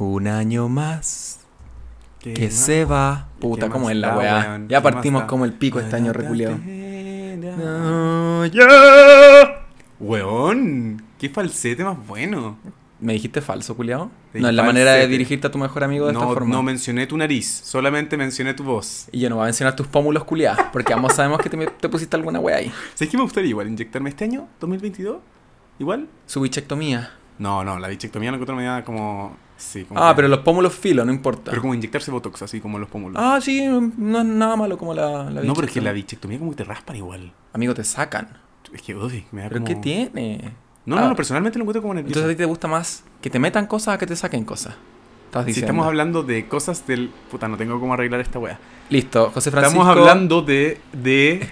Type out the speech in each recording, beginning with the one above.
Un año más ¿Qué que más? se va. ¿Qué Puta, ¿cómo es la da, weá? weón? Ya ¿Qué más partimos como el pico este año reculeado. No, ya. Weón, qué falsete más bueno. ¿Me dijiste falso, culiao? Te No es la manera de dirigirte a tu mejor amigo de esta No, forma. no mencioné tu nariz, solamente mencioné tu voz. Y yo no voy a mencionar tus pómulos culiados, porque ambos sabemos que te, te pusiste alguna wea ahí. ¿Sabes qué me gustaría igual inyectarme este año, 2022? ¿Igual? Su bichectomía. No, no, la bichectomía no encuentro me da como... Sí, como Ah, que- pero los pómulos filo, no importa. Pero como inyectarse botox, así como los pómulos. Ah, sí, no es nada malo como la, la no, pero es que la bichectomía como que te raspan igual. Amigo, te sacan. Es que, uy, me da ¿Pero como... qué tiene? No, Ah. no, no, personalmente lo encuentro como nervioso. Entonces a ti te gusta más que te metan cosas a que te saquen cosas. Estás si estamos hablando de cosas del... Puta, no tengo cómo arreglar esta wea. Listo, José Francisco. Estamos hablando de, de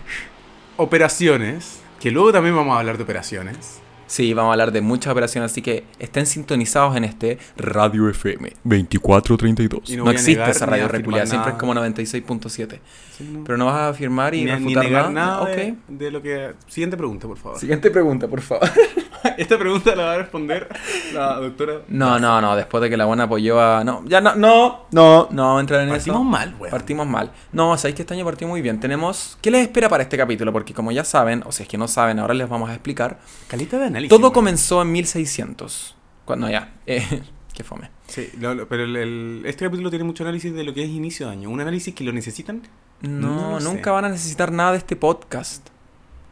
operaciones, que luego también vamos a hablar de operaciones. Sí, vamos a hablar de muchas operaciones, así que estén sintonizados en este Radio FM 2432. Y no no existe negar esa ni radio afirmar reculeada, siempre es como 96.7. Sí, no. Pero no vas a afirmar y ni, ni refutar negar nada. nada de, de lo que... Siguiente pregunta, por favor. Siguiente pregunta, por favor. Esta pregunta la va a responder la doctora... No, no, no, después de que la buena apoyó a... No, ya no, no, no, no vamos a entrar en Partimos eso. mal, weón. Partimos mal. No, sabéis que este año partió muy bien. Tenemos... ¿Qué les espera para este capítulo? Porque como ya saben, o si es que no saben, ahora les vamos a explicar. Calita de Todo comenzó en 1600. Cuando ya... Eh, qué fome. Sí, lo- lo- pero el- el- este capítulo tiene mucho análisis de lo que es inicio de año. Un análisis que lo necesitan. No, No lo sé. nunca van a necesitar nada de este podcast.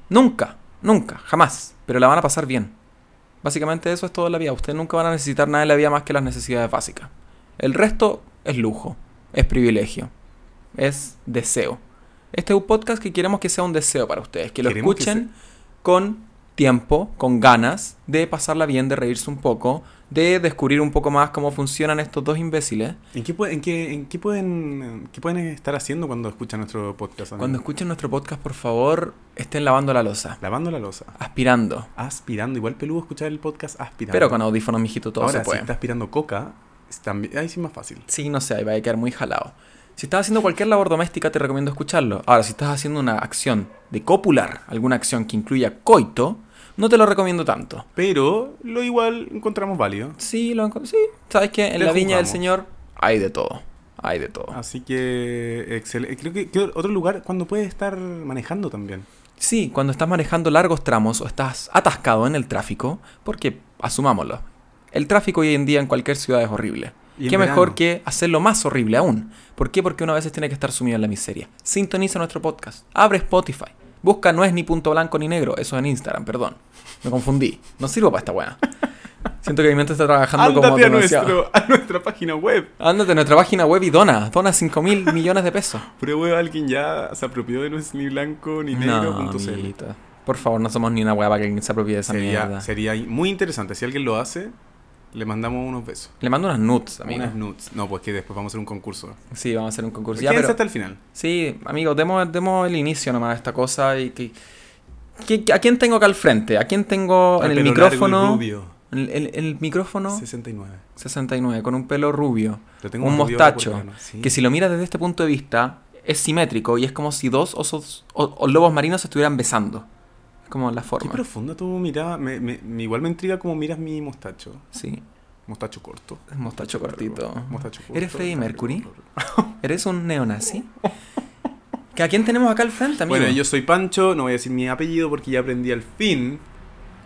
Nunca, nunca, jamás. Pero la van a pasar bien. Básicamente eso es todo en la vida. Ustedes nunca van a necesitar nada en la vida más que las necesidades básicas. El resto es lujo, es privilegio, es deseo. Este es un podcast que queremos que sea un deseo para ustedes. Que lo Queremos que escuchen con tiempo, con ganas de pasarla bien, de reírse un poco, de descubrir un poco más cómo funcionan estos dos imbéciles. ¿En qué, puede- en qué, en qué pueden, qué pueden estar haciendo cuando escuchan nuestro podcast? amigo? Cuando escuchen nuestro podcast, por favor, estén lavando la losa. Lavando la losa. aspirando. Aspirando. Igual peludo escuchar el podcast aspirando. Pero con audífonos, mijito, todo Ahora, se puede. si está aspirando coca, también- ahí sí es más fácil. Sí, no sé, ahí va a quedar muy jalado. Si estás haciendo cualquier labor doméstica, te recomiendo escucharlo. Ahora, si estás haciendo una acción de copular, alguna acción que incluya coito, no te lo recomiendo tanto. Pero lo igual encontramos válido. Sí, lo Sí, sabes que en Le la viña del. Señor hay de todo. Hay de todo. Así que, excelente. Creo que, que otro lugar cuando puedes estar manejando también. Sí, cuando estás manejando largos tramos o estás atascado en el tráfico, porque asumámoslo, el tráfico hoy en día en cualquier ciudad es horrible. Y Qué mejor verano. que hacerlo más horrible aún. ¿Por qué? Porque uno a veces tiene que estar sumido en la miseria. Sintoniza nuestro podcast. Abre Spotify. Busca no es ni punto blanco ni negro. Eso en Instagram, perdón. Me confundí. No sirvo para esta weá. Siento que mi mente está trabajando como a, nuestro, a nuestra página web. Ándate a nuestra página web y dona. Dona 5 mil millones de pesos. Prueba alguien ya se apropió de no es ni blanco ni negro. No, punto. Por favor, no somos ni una weá para que alguien se apropie de esa Sería, mierda. sería muy interesante. Si alguien lo hace, le mandamos unos besos. Le mando unas nudes, amigo. Unas nudes. No, pues que después vamos a hacer un concurso. Sí, vamos a hacer un concurso. Ya, pero- hasta el final. Sí, amigo, demos, demos el inicio nomás de esta cosa y que... ¿A quién tengo acá al frente? ¿A quién tengo en el micrófono? rubio. El, el- el micrófono 69. 69, con un pelo rubio. Tengo un más rubio mostacho. sí. Que si lo miras desde este punto de vista, es simétrico y es como si dos osos o, o lobos marinos se estuvieran besando. Como la Qué forma. profundo tu mirada. Me, me- me- igual me intriga cómo miras mi mostacho. Sí, Mostacho corto. es mostacho cortito. Mostacho corto. ¿Eres Freddie Mercury? ¿Eres un neonazi? ¿Que ¿A quién tenemos acá al frente, amigo? Bueno, yo soy Pancho, no voy a decir mi apellido porque ya aprendí al fin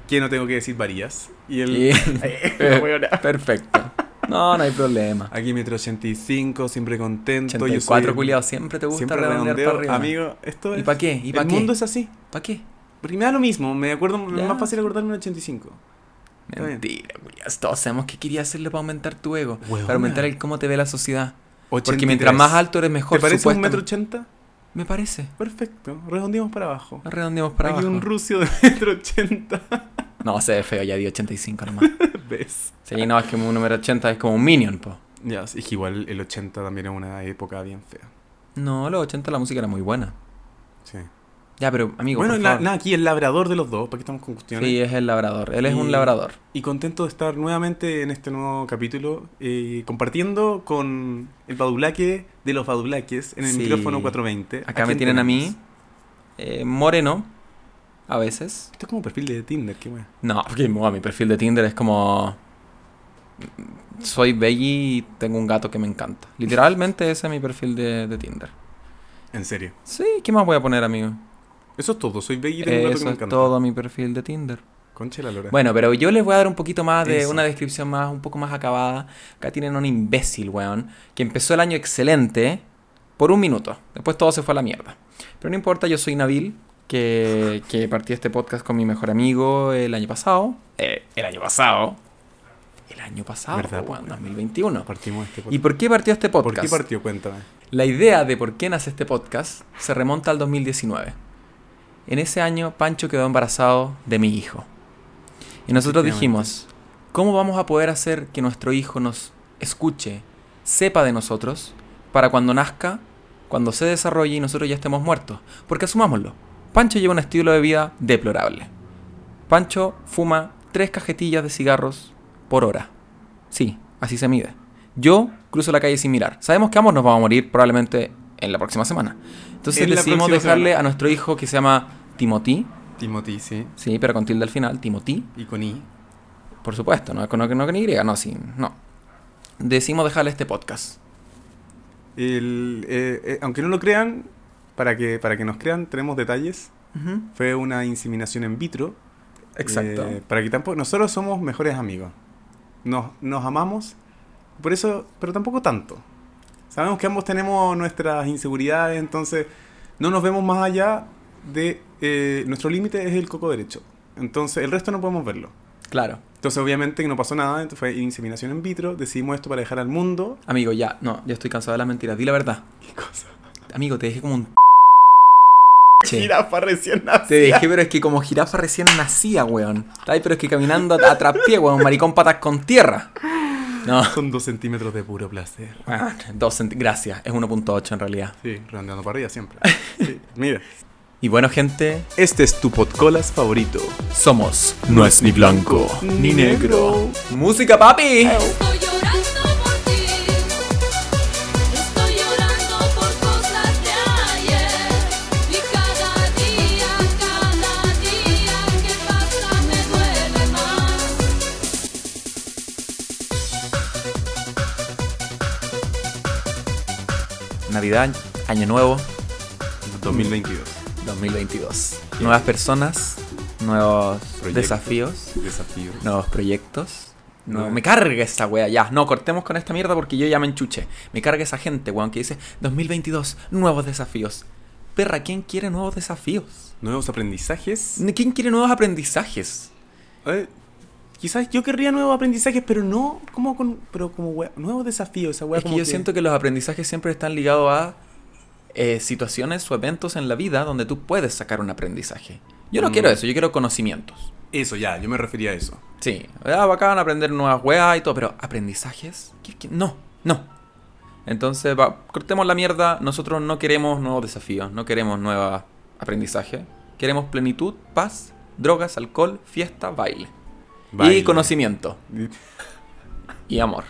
que no tengo que decir varías. Y el. Perfecto. No, no hay problema. Aquí metro 85, siempre contento. 84 yo soy, culiados, siempre te gusta Siempre redondear para arriba. Amigo, esto es. ¿Y pa' qué? ¿Y pa' el qué? mundo es así. ¿Para qué? Porque me da lo mismo, me acuerdo, Ya. es más fácil acordarme en 85. Está bien. Mentira, culiados. Todos sabemos que quería hacerlo para aumentar tu ego. Huevona. Para aumentar el cómo te ve la sociedad. Porque 83. mientras más alto eres mejor. ¿Te parece un metro ochenta? Me parece. Perfecto, redondeamos para abajo. Redondeamos para Aquí abajo. un rucio de metro ochenta. No, se ve feo, ya di 85 nomás. ¿Ves? Sí, no, es que un número 80 es como un minion, po. Ya, es que igual el 80 también es una época bien fea. No, los 80 la música era muy buena. Sí. Ya, pero amigo, bueno, por favor. aquí el labrador de los dos, ¿para qué estamos con cuestiones? Sí, es el labrador. Él es Y- un labrador. Y contento de estar nuevamente en este nuevo capítulo, eh, compartiendo con el badulaque de los badulaques en el Sí. micrófono 420. Acá me tienen a mí, eh, moreno, a veces. Esto es como perfil de Tinder, qué wea. No, porque bueno, mi perfil de Tinder es como soy Beggy y tengo un gato que me encanta. Literalmente ese es mi perfil de, de Tinder. En serio. Sí, ¿qué más voy a poner, amigo? Eso es todo. Soy Beggy y tengo gato que Eso me es todo mi perfil de Tinder. Concha la lora. Bueno, pero yo les voy a dar un poquito más de Eso. una descripción más, un poco más acabada. Acá tienen un imbécil, weón, que empezó el año excelente por un minuto. Después todo se fue a la mierda. Pero no importa, yo soy Nabil, que, que partí este podcast con mi mejor amigo el año pasado. Eh, el año pasado. El año pasado, ¿Verdad, weón? 2021. Partimos este ¿Y podcast. por qué partió este ¿Por podcast? qué partió? Cuéntame. La idea de por qué nace este podcast se remonta al 2019. En ese año, Pancho quedó embarazado de mi hijo. Y nosotros dijimos, ¿cómo vamos a poder hacer que nuestro hijo nos escuche, sepa de nosotros, para cuando nazca, cuando se desarrolle y nosotros ya estemos muertos? Porque asumámoslo, Pancho lleva un estilo de vida deplorable. Pancho fuma tres cajetillas de cigarros por hora. Sí, así se mide. Yo cruzo la calle sin mirar. Sabemos que ambos nos vamos a morir probablemente en la próxima semana. Entonces En decidimos dejarle semana. a nuestro hijo que se llama Timothy. Timothy, sí. Sí, pero con tilde al final. Timothy. Y con I. Por supuesto, no, no, no con Y, no, sí, no. Decidimos dejarle este podcast. El, eh, eh, aunque no lo crean, para que, para que nos crean, tenemos detalles. Fue una inseminación en vitro. Exacto. Eh, para que tampoco. Nosotros somos mejores amigos. Nos, nos amamos. Por eso. Pero tampoco tanto. Sabemos que ambos tenemos nuestras inseguridades. Entonces. No nos vemos más allá de. eh, nuestro límite es el coco derecho. Entonces. El resto no podemos verlo. Claro. Entonces, obviamente, que no pasó nada. Entonces, fue inseminación in vitro. Decidimos esto para dejar al mundo. Amigo, ya, no, ya estoy cansado de las mentiras. Di la verdad. ¿Qué cosa? Amigo, te dejé como un... Che. Jirafa recién nacida. Te dejé, pero es que como jirafa recién nacía, weón. Ay, pero es que caminando a, a traspié, weón. Maricón patas con tierra. No. Son dos centímetros de puro placer. Ah, dos Gracias, es 1.8 en realidad. Sí, redondeando para arriba siempre. Sí, mira. Y bueno, gente, Este es tu podcolas favorito. somos No es ni blanco, ni negro. ¡Música, papi! Navidad, Año Nuevo, 2022. 2022. Nuevas personas, nuevos Proyectos. desafíos, Desafíos. nuevos proyectos. No, me carga esa wea, ya. No, cortemos con esta mierda porque yo ya me enchuché. Me carga esa gente, weón, que dice 2022, nuevos desafíos. Perra, ¿quién quiere nuevos desafíos? Nuevos aprendizajes. ¿Quién quiere nuevos aprendizajes? Eh, quizás yo querría nuevos aprendizajes, pero no como con. Pero como wea- nuevos desafíos. Esa wea Es que yo siento que los aprendizajes siempre están ligados a eh, situaciones o eventos en la vida donde tú puedes sacar un aprendizaje. Yo no Mm. quiero eso, yo quiero conocimientos. Eso ya, yo me refería a eso. Sí, ah, bacán aprender nuevas weas y todo, pero aprendizajes, ¿Qué- qué? no, no. Entonces, va, cortemos la mierda, nosotros no queremos nuevos desafíos, no queremos nuevos aprendizajes. Queremos plenitud, paz, drogas, alcohol, fiesta, baile. Y conocimiento. Y amor.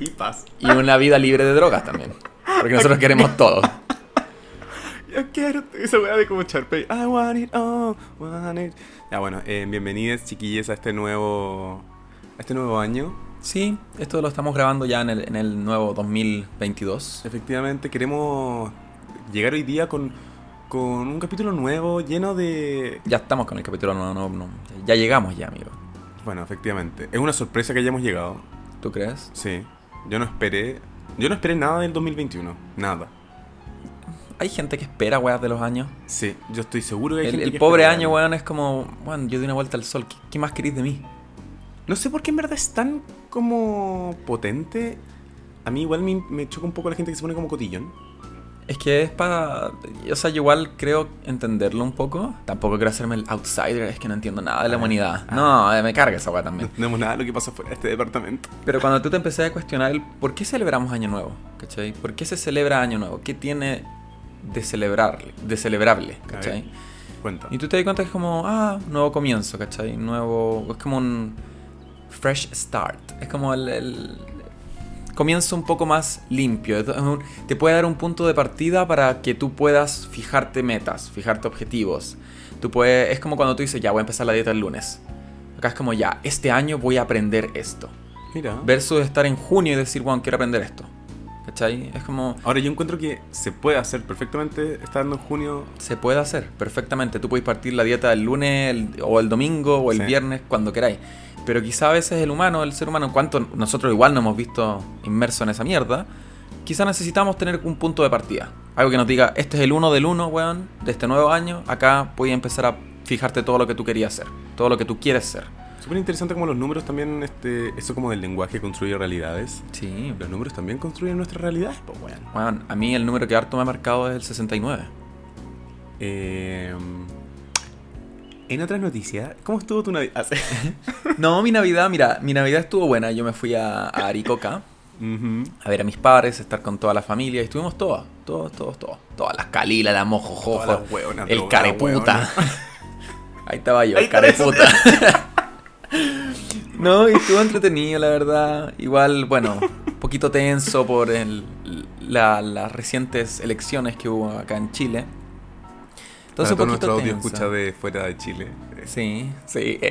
Y paz. Y una vida libre de drogas también. Porque nosotros queremos todo. Yo quiero esa weá de como Sharpay. I want it all, want it. Ya bueno, eh, bienvenidos chiquillos a este nuevo. a este nuevo año. Sí, esto lo estamos grabando ya en el, en el nuevo 2022. Efectivamente, queremos llegar hoy día con, con un capítulo nuevo, lleno de. Ya estamos con el capítulo, no, no, no. Ya llegamos ya, amigo. Bueno, efectivamente. Es una sorpresa que hayamos llegado. ¿Tú crees? Sí. Yo no esperé. Yo no esperé nada del 2021. Nada. Hay gente que espera weas de los años. Sí, yo estoy seguro que hay El, gente el que pobre año, weón, es como, weón, yo di una vuelta al sol. ¿Qué, qué más queréis de mí? No sé por qué en verdad es tan como potente. A mí igual me, me choca un poco la gente que se pone como cotillón. Es que es para. O sea, yo igual creo entenderlo un poco. Tampoco quiero hacerme el outsider, es que no entiendo nada de la Ah, humanidad. ah. No, eh, me carga esa No también. tenemos nada de lo que pasa fuera de este departamento. Pero cuando tú te empecé a cuestionar el por qué celebramos Año Nuevo, ¿cachai? ¿Por qué se celebra Año Nuevo? ¿Qué tiene de celebrar, de celebrable, ¿cachai? Cuenta. Y tú te das cuenta que es como, ah, nuevo comienzo, ¿cachai? Nuevo. Es como un fresh start. Es como el, el comienzo un poco más limpio. Te puede dar un punto de partida para que tú puedas fijarte metas, fijarte objetivos. Tú puedes, es como cuando tú dices, ya voy a empezar la dieta el lunes. Acá es como ya, este año voy a aprender esto. Mira. Versus estar en junio y decir, bueno, quiero aprender esto. ¿Cachai? Es como, Ahora yo encuentro que se puede hacer perfectamente estando en junio. se puede hacer perfectamente. Tú puedes partir la dieta el lunes el- o el domingo o el Sí. viernes, cuando queráis. Pero quizá a veces el humano, el ser humano, en cuanto nosotros igual nos hemos visto inmersos en esa mierda, quizá necesitamos tener un punto de partida. Algo que nos diga, este es el uno del uno, weón, de este nuevo año. Acá puedes empezar a fijarte todo lo que tú querías ser, todo lo que tú quieres ser. Súper interesante como los números también, este, eso como del lenguaje construye realidades. Sí, Los números también construyen nuestras realidades, pues. Weón, a mí el número que harto me ha marcado es el 69. Eh, en otras noticias, ¿cómo estuvo tu Navidad? No, mi Navidad, mira, mi Navidad estuvo buena. Yo me fui a, a Aricoca a ver a mis padres, estar con toda la familia. Y estuvimos todos, todos, todos, todos. Todas las calilas, la mojojojo, Todas el careputa. Ahí estaba yo, Ahí el careputa. no, y estuvo entretenido, la verdad. Igual, bueno, un poquito tenso por el, la- las recientes elecciones que hubo acá en Chile. Entonces, Para un todo poquito nuestro audio tenso. escucha de fuera de Chile. Sí, sí.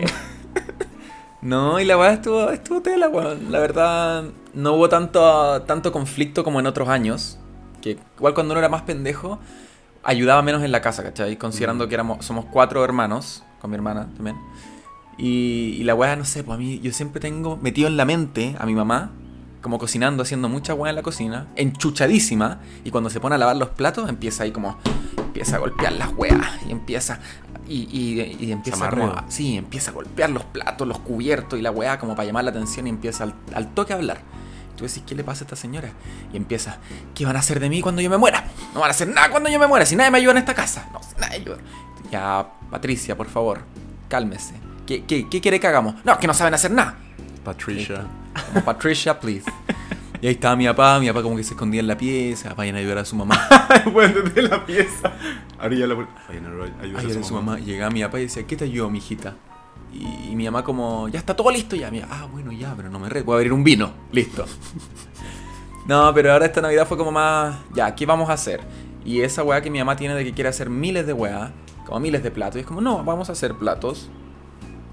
No, y la verdad estuvo, estuvo tela, weón. La verdad, no hubo tanto, tanto conflicto como en otros años. Que igual cuando uno era más pendejo, ayudaba menos en la casa, ¿cachai? Considerando Mm. que éramos, somos cuatro hermanos, con mi hermana también. Y, y la weá, no sé, pues a mí, yo siempre tengo metido en la mente a mi mamá, como cocinando, haciendo mucha weá en la cocina, enchuchadísima. Y cuando se pone a lavar los platos, empieza ahí como, empieza a golpear las weas. Y empieza, y, y, y empieza como, sí, empieza a golpear los platos, los cubiertos y la weá, como para llamar la atención y empieza al, al toque a hablar. Tú decís, ¿qué le pasa a esta señora? Y empieza, ¿qué van a hacer de mí cuando yo me muera? No van a hacer nada cuando yo me muera, si nadie me ayuda en esta casa. No, si nadie ayuda. Ya, Patricia, por favor, cálmese. ¿Qué, qué, qué quiere que hagamos? No, que no saben hacer nada. Patricia. Como Patricia, please. Y ahí estaba mi papá, mi papá como que se escondía en la pieza, vayan a ayudar a su mamá. bueno, desde la pieza. Ahora ya la Vayan a ayudar a su mamá. Y llegaba mi papá y decía, ¿qué te ayudó, mijita? Y, y mi mamá como, ya está todo listo ya. Mira, ah, bueno, ya, pero no me re, voy a abrir un vino. Listo. no, pero ahora esta Navidad fue como más, ya, ¿qué vamos a hacer? Y esa weá que mi mamá tiene de que quiere hacer miles de weá, como miles de platos. Y es como, no, vamos a hacer platos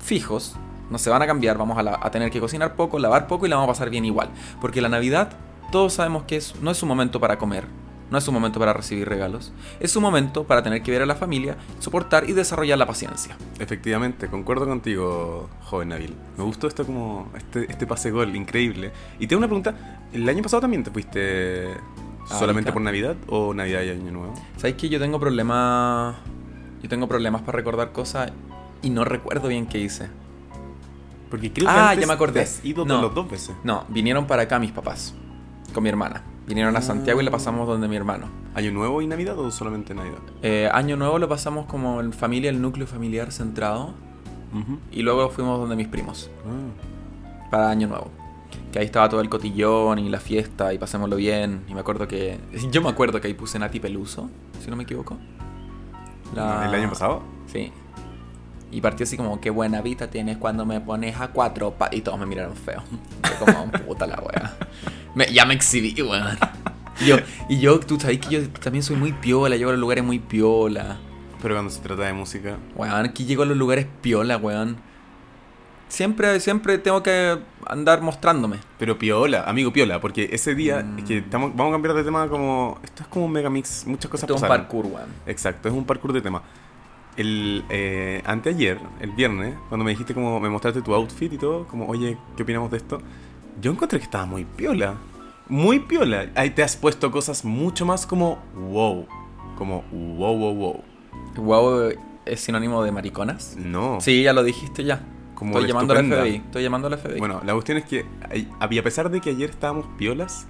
fijos, no se van a cambiar, vamos a, la- a tener que cocinar poco, lavar poco y la vamos a pasar bien igual. Porque la Navidad, todos sabemos que es, no es un momento para comer, no es un momento para recibir regalos, es un momento para tener que ver a la familia, soportar y desarrollar la paciencia. Efectivamente, concuerdo contigo, joven Nabil. Me gustó esto como este, este pase gol, increíble. Y tengo una pregunta, ¿el año pasado también te fuiste solamente Arica. por Navidad o Navidad y Año Nuevo? ¿Sabes que yo tengo problemas? Yo tengo problemas para recordar cosas y no recuerdo bien qué hice. Porque creo que Ah, antes ya me acordé. has ido No. los dos veces. No, vinieron para acá mis papás, con mi hermana. Vinieron a Santiago y la pasamos donde mi hermano. ¿Año Nuevo y Navidad o solamente Navidad? Eh, año nuevo lo pasamos como en familia, el núcleo familiar centrado. Y luego fuimos donde mis primos, Ah. para año nuevo. Que ahí estaba todo el cotillón y la fiesta y pasémoslo bien. Y me acuerdo que... Yo me acuerdo que ahí puse Nati Peluso, si no me equivoco. La- ¿El año pasado? Sí. Y partió así como, qué buena vista tienes cuando me pones a cuatro pa-". Y todos me miraron feo. Fue como, puta la wea. Me- ya me exhibí, weón. Y yo, y yo, tú sabes que yo también soy muy piola, llego a los lugares muy piola. Pero cuando se trata de música... Weón, aquí llego a los lugares piola, weón. Siempre, siempre tengo que andar mostrándome. Pero piola, amigo piola, porque ese día Mm. es que estamos, vamos a cambiar de tema como... Esto es como un megamix, muchas cosas Esto es un parkour, weón. Exacto, es un parkour de tema. El eh, anteayer, el viernes, cuando me dijiste como me mostraste tu outfit y todo, como, oye, ¿qué opinamos de esto? Yo encontré que estaba muy piola. Muy piola. Ahí te has puesto cosas mucho más como wow. Como wow, wow, wow. Wow es sinónimo de mariconas. No. Sí, ya lo dijiste ya. Como Estoy llamando al. FBI. Estoy llamando al FBI. Bueno, la cuestión es que a pesar de que ayer estábamos piolas,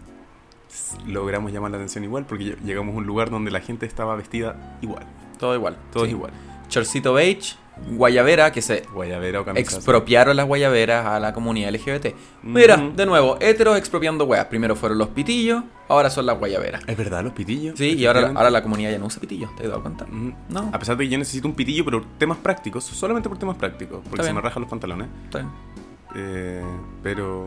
logramos llamar la atención igual porque lle- llegamos a un lugar donde la gente estaba vestida igual. todo igual. Todo sí. igual. Chorcito beige, guayabera, que se Guayabera o camisa. expropiaron las guayaberas a la comunidad LGBT. Mira, Ujú. de nuevo, heteros expropiando weas. Primero fueron los pitillos, ahora son las guayaberas. Es verdad, los pitillos. Sí, y ahora, ahora la comunidad ya no usa pitillos, ¿te has dado cuenta? Ujú. No, A pesar de que yo necesito un pitillo, pero temas prácticos, solamente por temas prácticos, porque se me rajan los pantalones. está bien. Eh, pero.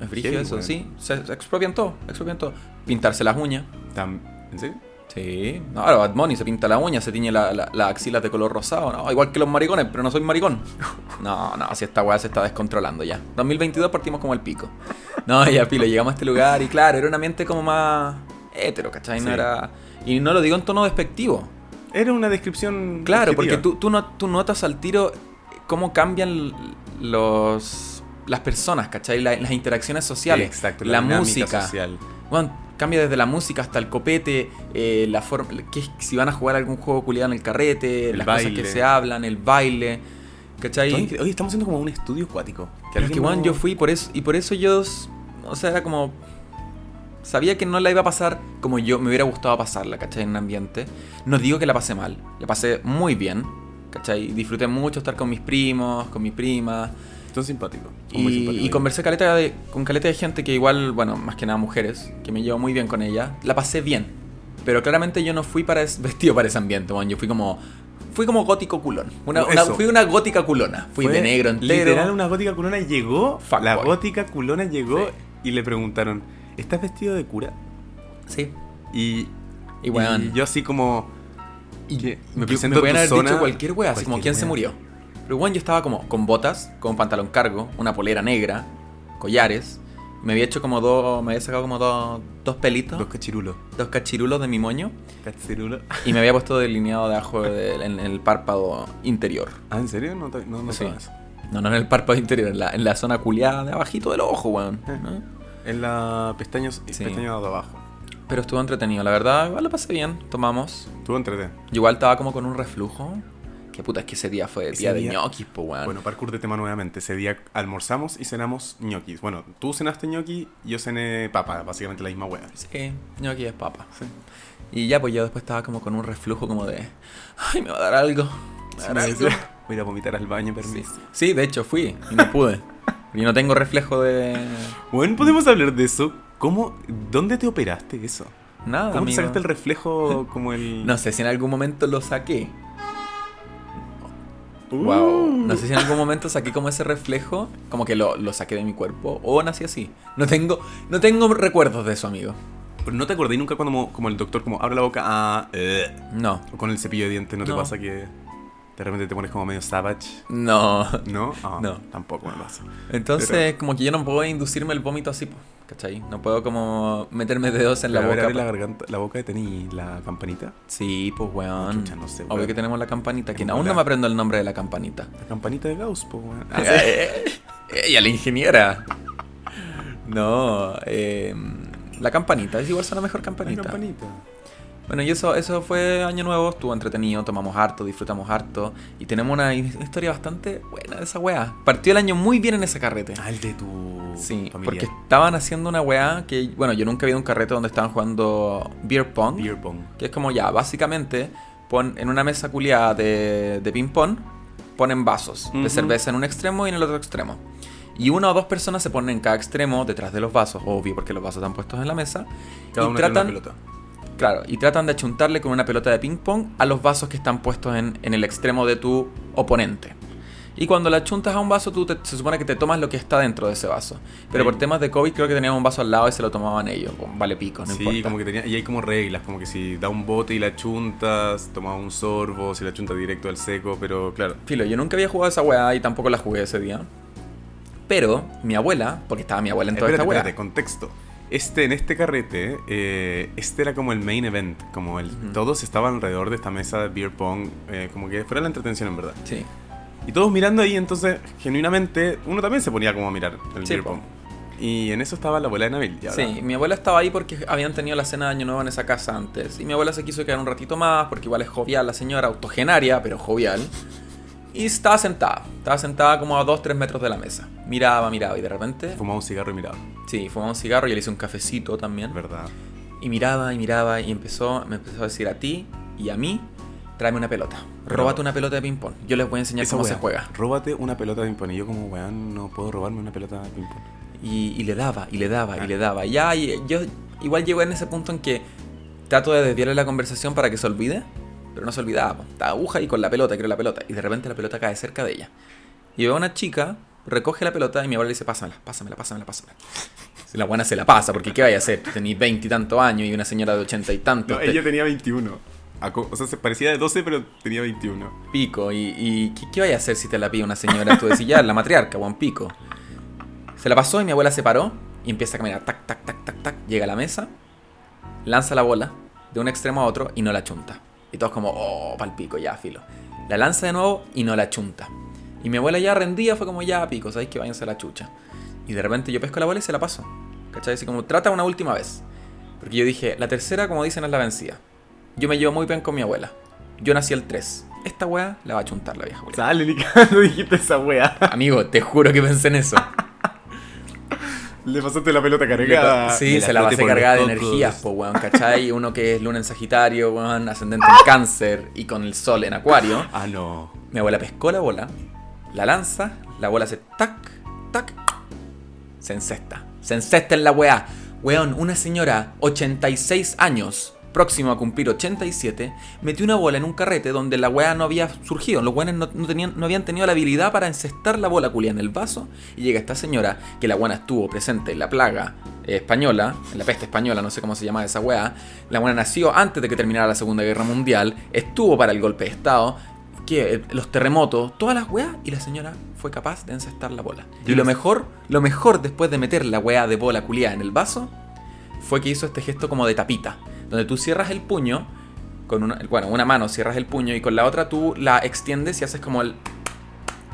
Es brígido eso, sí. Se, se expropian todo, expropian todo. Pintarse las uñas. ¿En serio? Sí. No, ahora Bad Bunny se pinta la uña, se tiñe la, la- las axilas de color rosado. No, igual que los maricones, pero no soy maricón. No, no, si esta weá se está descontrolando ya. 2022 partimos como el pico. No, ya pilo, llegamos a este lugar y claro, era un ambiente como más hetero, ¿cachai? No Sí. era... Y no lo digo en tono despectivo. Era una descripción. Claro, porque tú, tú, no, tú notas al tiro cómo cambian los, las personas, ¿cachai? La- las interacciones sociales. Exacto, la, dinámica música. social. Bueno, cambia desde la música hasta el copete, eh, la forma, que, si van a jugar algún juego culiado en el carrete, El las cosas baile. que se hablan, el baile, ¿cachai? Oye, estamos haciendo como un estudio acuático. Pero es que, alguien weón, no- yo fui por eso, y por eso yo, o sea, era como... Sabía que no la iba a pasar como yo me hubiera gustado pasarla, ¿cachai? En un ambiente. No digo que la pasé mal, la pasé muy bien, ¿cachai? Disfruté mucho estar con mis primos, con mis primas. Son simpáticos. son muy Y, simpáticos. y conversé caleta de, con caleta de gente que igual, bueno, más que nada mujeres, que me llevo muy bien con ellas. La pasé bien. Pero claramente yo no fui para es- vestido para ese ambiente, weón. Yo fui como... Fui como gótico culón. Una, fui una gótica culona. Fui Fue de negro entero. Literal, una gótica culona llegó. Fuck la boy. gótica culona llegó Sí. y le preguntaron: ¿Estás vestido de cura? Sí. Y, Y weón. y yo así como. Y me, me presento a pueden haber zona, dicho cualquier wea, así como quién se murió. Pero bueno, yo estaba como con botas, con pantalón cargo, una polera negra, collares. Me había hecho como dos, me había sacado como dos, dos pelitos, Dos dos, cachirulos. cachirulos de mi moño. Cachirulos. Y me había puesto delineado debajo del en, en el párpado interior. Ah, ¿en serio? No, te- no, no Sí. No, no en el párpado interior, en la, en la zona culiada de abajito del ojo, weón. ¿no? En la pestaña, Sí. pestaña de abajo. Pero estuvo entretenido, la verdad, igual lo pasé bien, tomamos. Tú entrete. Yo igual estaba como con un reflujo. Que puta, es que ese día fue Ese día de ñoquis, po, weón. Bueno, parkour de tema nuevamente. Ese día almorzamos y cenamos ñoquis. Bueno, tú cenaste ñoqui, yo cené papa, básicamente la misma hueá. Sí, ñoqui es papa. Sí. Y ya, pues yo después estaba como con un reflujo como de... Ay, me va a dar algo. Me va a dar algo. Voy a vomitar al baño, Sí. permiso. Sí, de hecho fui y no pude. Y no tengo reflejo de... Bueno, podemos hablar de eso. ¿Cómo? ¿Dónde te operaste eso? Nada, ¿Cómo amigo. sacaste el reflejo como el. No sé si en algún momento lo saqué. Uh. Wow. No sé si en algún momento saqué como ese reflejo, como que lo, lo saqué de mi cuerpo, o nací así. No tengo, no tengo recuerdos de eso, amigo. Pero no te acordé nunca cuando mo- como el doctor como abre la boca ah, eh, No, o con el cepillo de dientes, ¿no, te No. pasa que de repente te pones como medio savage? no. ¿No? Ah, No. Tampoco me pasa. Entonces, como que yo no puedo inducirme el vómito así, ¿cachai? No puedo como meterme dedos en la ver, boca. la garganta, la boca tení la campanita. Sí, pues weón. Chucha, no sé, Obvio que tenemos la campanita, que aún no me aprendo el nombre de la campanita. La campanita de Gauss, pues, weón. Ah, Ella, la ingeniera. No, eh, la campanita, es igual suena mejor La campanita. Bueno, y eso, eso fue año nuevo, estuvo entretenido, tomamos harto, disfrutamos harto y tenemos una historia bastante buena de esa weá. Partió el año muy bien en ese carrete. Ah, el de tu Sí, familia. porque estaban haciendo una weá que, bueno, yo nunca había un carrete donde estaban jugando beer pong, Beer pong. que es como ya, básicamente, pon en una mesa culiada de, de ping pong, ponen vasos de Ujú. cerveza en un extremo y en el otro extremo. Y una o dos personas se ponen en cada extremo detrás de los vasos, obvio, porque los vasos están puestos en la mesa. Cada y uno tratan, pelota. Claro, y tratan de achuntarle con una pelota de ping pong a los vasos que están puestos en, en el extremo de tu oponente. Y cuando le achuntas a un vaso, tú te- se supone que te tomas lo que está dentro de ese vaso. Pero Sí. por temas de COVID creo que tenían un vaso al lado y se lo tomaban ellos. Vale pico, no sí, importa. como que tenía. Y hay como reglas, como que si da un bote y la chuntas, tomas un sorbo, si la chuntas directo al seco, pero claro. Filo, yo nunca había jugado esa weá y tampoco la jugué ese día. Pero mi abuela, porque estaba mi abuela en toda Espérate, esta weá. espérate, contexto. Este, en este carrete, eh, este era como el main event, como el todos estaban alrededor de esta mesa de beer pong, eh, como que fuera la entretención en verdad. Sí. Y todos mirando ahí, entonces, genuinamente, uno también se ponía como a mirar el Sí, beer po. pong. Y en eso estaba la abuela de Nabil. ya, Sí, mi abuela estaba ahí porque habían tenido la cena de Año Nuevo en esa casa antes. Y mi abuela se quiso quedar un ratito más porque igual es jovial la señora, autogenaria, pero jovial. Y estaba sentada, estaba sentada como a 2-3 metros de la mesa. Miraba, miraba y de repente... Fumaba un cigarro y miraba, Sí, fumaba un cigarro y le hice un cafecito también. ¿verdad? Y miraba y miraba y empezó, me empezó a decir a ti y a mí, tráeme una pelota. Róbate una pelota de ping-pong. Yo les voy a enseñar Esa cómo wea, se juega. Róbate una pelota de ping-pong. Y yo como, weón, no puedo robarme una pelota de ping-pong. Y, y le daba, y le daba, Ah. y le daba. Ya, y yo igual llego en ese punto en que trato de desviarle la conversación para que se olvide, pero no se olvidaba. Estaba aguja y con la pelota, quiero la pelota. Y de repente la pelota cae cerca de ella. Y veo a una chica recoge la pelota y mi abuela le dice, pásamela, pásamela, pásamela, pásamela. La buena se la pasa, porque ¿qué vaya a hacer? Tú tenés veinte y tantos años y una señora de ochenta y tantos. No, ella tenía 21. Aco- O sea, se parecía de 12, pero tenía 21. pico. ¿Y, y ¿qué, qué vaya a hacer si te la pide una señora? Tú decís, ya, la matriarca, buen pico. Se la pasó y mi abuela se paró y empieza a caminar. Tac, tac, tac, tac, tac. Llega a la mesa, lanza la bola de un extremo a otro y no la chunta. Y todos como, oh, pal pico, ya, filo. La lanza de nuevo y no la chunta. Y mi abuela ya rendía, fue como, ya, pico, ¿sabéis que váyanse a la chucha? Y de repente yo pesco la bola y se la paso. ¿Cachai? Así como, trata una última vez. Porque yo dije, la tercera, como dicen, es la vencida. Yo me llevo muy bien con mi abuela. Yo nací el 3. Esta weá la va a chuntar la vieja. Sale, ni no dijiste esa wea. Amigo, te juro que pensé en eso. Le pasaste la pelota cargada. sí, se la pasé cargada de energías, po, weón, ¿cachai? Uno que es luna en Sagitario, weón, ascendente en Cáncer y con el sol en Acuario. Ah, no. Mi abuela pescó la bola, la lanza, la bola hace tac, tac, se encesta. Se encesta en la weá. Weón, una señora, 86 años, próximo a cumplir 87, metió una bola en un carrete donde la weá no había surgido. Los weones no, no tenían, no habían tenido la habilidad para encestar la bola culia en el vaso. Y llega esta señora, que la buena estuvo presente en la plaga eh, española, en la peste española, no sé cómo se llama esa weá. La buena nació antes de que terminara la Segunda Guerra Mundial, estuvo para el golpe de Estado, que eh, los terremotos, todas las weas, y la señora fue capaz de encestar la bola. Y lo mejor, lo mejor después de meter la wea de bola culiada en el vaso, fue que hizo este gesto como de tapita, donde tú cierras el puño, con una, bueno, una mano cierras el puño y con la otra tú la extiendes y haces como el,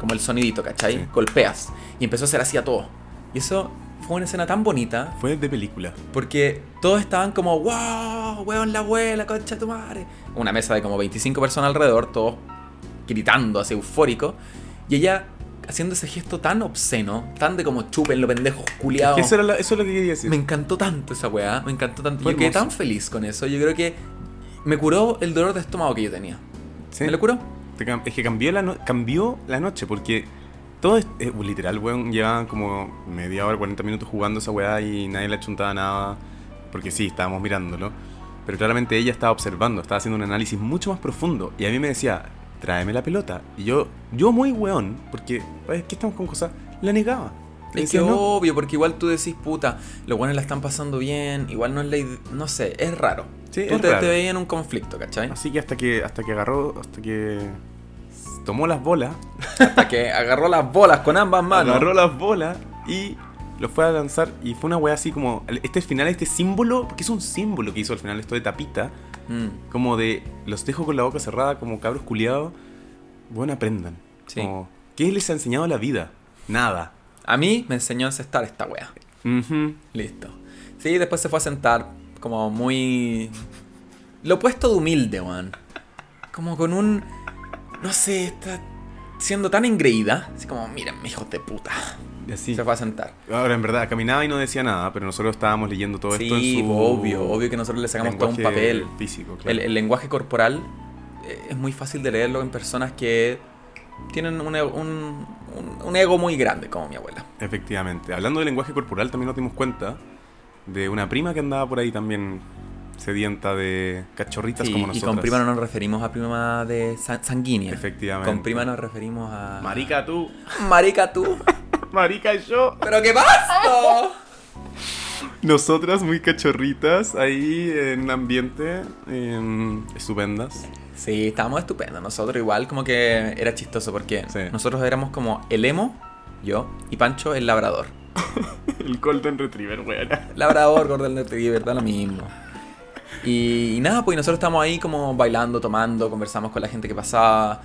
como el sonidito, ¿cachai? Sí. Golpeas. Y empezó a hacer así a todo. Y eso fue una escena tan bonita, Fue de película. porque todos estaban como, wow, weón, la abuela, concha de tu madre. Una mesa de como 25 personas alrededor, todos gritando, así eufórico. Y ella haciendo ese gesto tan obsceno, tan de como chupen los pendejos culiados. Que eso, eso es lo que quería decir. Me encantó tanto esa weá, me encantó tanto. Fue yo quedé tan feliz con eso. Yo creo que me curó el dolor de estómago que yo tenía. Sí. ¿Me lo curó? Es que cambió la, no- cambió la noche porque todo es, eh, literal, weón, llevaban como media hora, 40 minutos jugando esa weá y nadie le chuntaba nada. Porque sí, estábamos mirándolo. Pero claramente ella estaba observando, estaba haciendo un análisis mucho más profundo. Y a mí me decía, tráeme la pelota. Y yo, yo muy weón, porque, es que estamos con cosas, la negaba. Le Es que obvio, porque igual tú decís, puta, los buenos la están pasando bien, igual no es la no sé, es raro. Sí, tú es te, raro. te veías en un conflicto, ¿cachai? Así que hasta que, hasta que agarró, hasta que tomó las bolas, Hasta que agarró las bolas con ambas manos. Agarró las bolas y lo fue a lanzar. Y fue una wea así como. Este final, este símbolo. Porque es un símbolo que hizo al final esto de tapita. Mm, Como de. Los dejo con la boca cerrada, como cabros culiados. Bueno, aprendan. Sí. Como, ¿Qué les ha enseñado la vida? Nada. A mí me enseñó a encestar esta wea. Listo. Sí, después se fue a sentar como muy... Lo opuesto de humilde, weón. Como con un... No sé, está siendo tan engreída. Así como, miren, hijos de puta. Y así. Se fue a sentar. Ahora, en verdad, caminaba y no decía nada, pero nosotros estábamos leyendo todo esto en Sí, obvio, obvio que nosotros le sacamos todo un papel. Físico, claro. El, el lenguaje corporal eh, es muy fácil de leerlo en personas que tienen un, ego- un, un- un ego muy grande, como mi abuela. Efectivamente. Hablando de lenguaje corporal, también nos dimos cuenta de una prima que andaba por ahí también sedienta de cachorritas Sí, como y nosotros. con prima no nos referimos a prima de san- sanguínea. Efectivamente. Con prima nos referimos a... Marica tú. Marica tú. Marica yo. ¿Pero qué pasa? Nosotras muy cachorritas ahí en un ambiente estupendas. Sí, estábamos estupendos. Nosotros igual como que era chistoso porque Sí. nosotros éramos como el emo, yo, y Pancho el labrador. El Golden Retriever, weón. Labrador, Gordon Retriever, da lo mismo. Y, y nada, pues y nosotros estábamos ahí como bailando, tomando, conversamos con la gente que pasaba.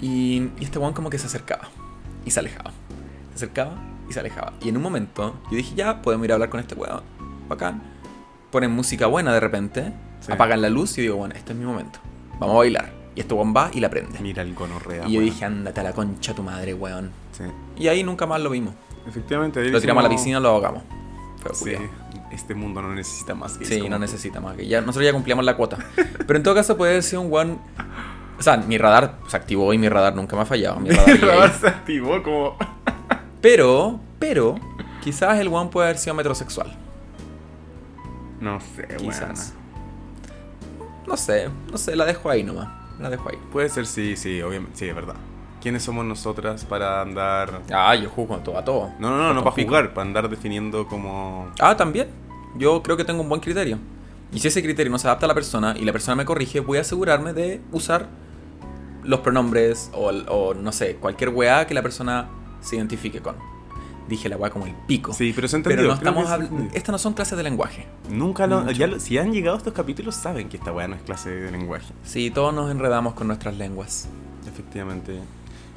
Y, y este weón como que se acercaba y se alejaba. Acercaba y se alejaba. Y en un momento yo dije, ya, podemos ir a hablar con este weón. Bacán. Ponen música buena de repente, Sí. apagan la luz y digo, bueno, este es mi momento. Vamos a bailar. Y este weón va y la prende. Mira el gonorrea. y yo weón. dije, ándate a la concha tu madre, weón. Sí. Y ahí nunca más lo vimos. Efectivamente. ahí Lo tiramos a la piscina, lo ahogamos. Fue Sí. Este mundo no necesita más que Sí, como no tú. necesita más. Que ya, nosotros ya cumplíamos la cuota. Pero en todo caso puede sido un one... O sea, mi radar se activó y mi radar nunca me ha fallado. Mi radar gay. radar se activó como. Pero, pero, quizás el one puede haber sido metrosexual. No sé. Quizás. No sé, no sé, la dejo ahí nomás. La dejo ahí. Puede ser, sí, sí, obviamente. Sí, es verdad. ¿Quiénes somos nosotras para andar... Ah, yo juego todo a todo. No, no, no, no para pico. jugar, para andar definiendo como... Ah, también. Yo creo que tengo un buen criterio. Y si ese criterio no se adapta a la persona y la persona me corrige, voy a asegurarme de usar los pronombres o, o, no sé, cualquier weá que la persona se identifique con. Dije la weá como el pico. Sí, pero se entendió. Pero no estamos se habl- entendió. Estas no son clases de lenguaje. Nunca lo... Ya lo- si han llegado estos capítulos saben que esta weá no es clase de lenguaje. Sí, todos nos enredamos con nuestras lenguas. Efectivamente.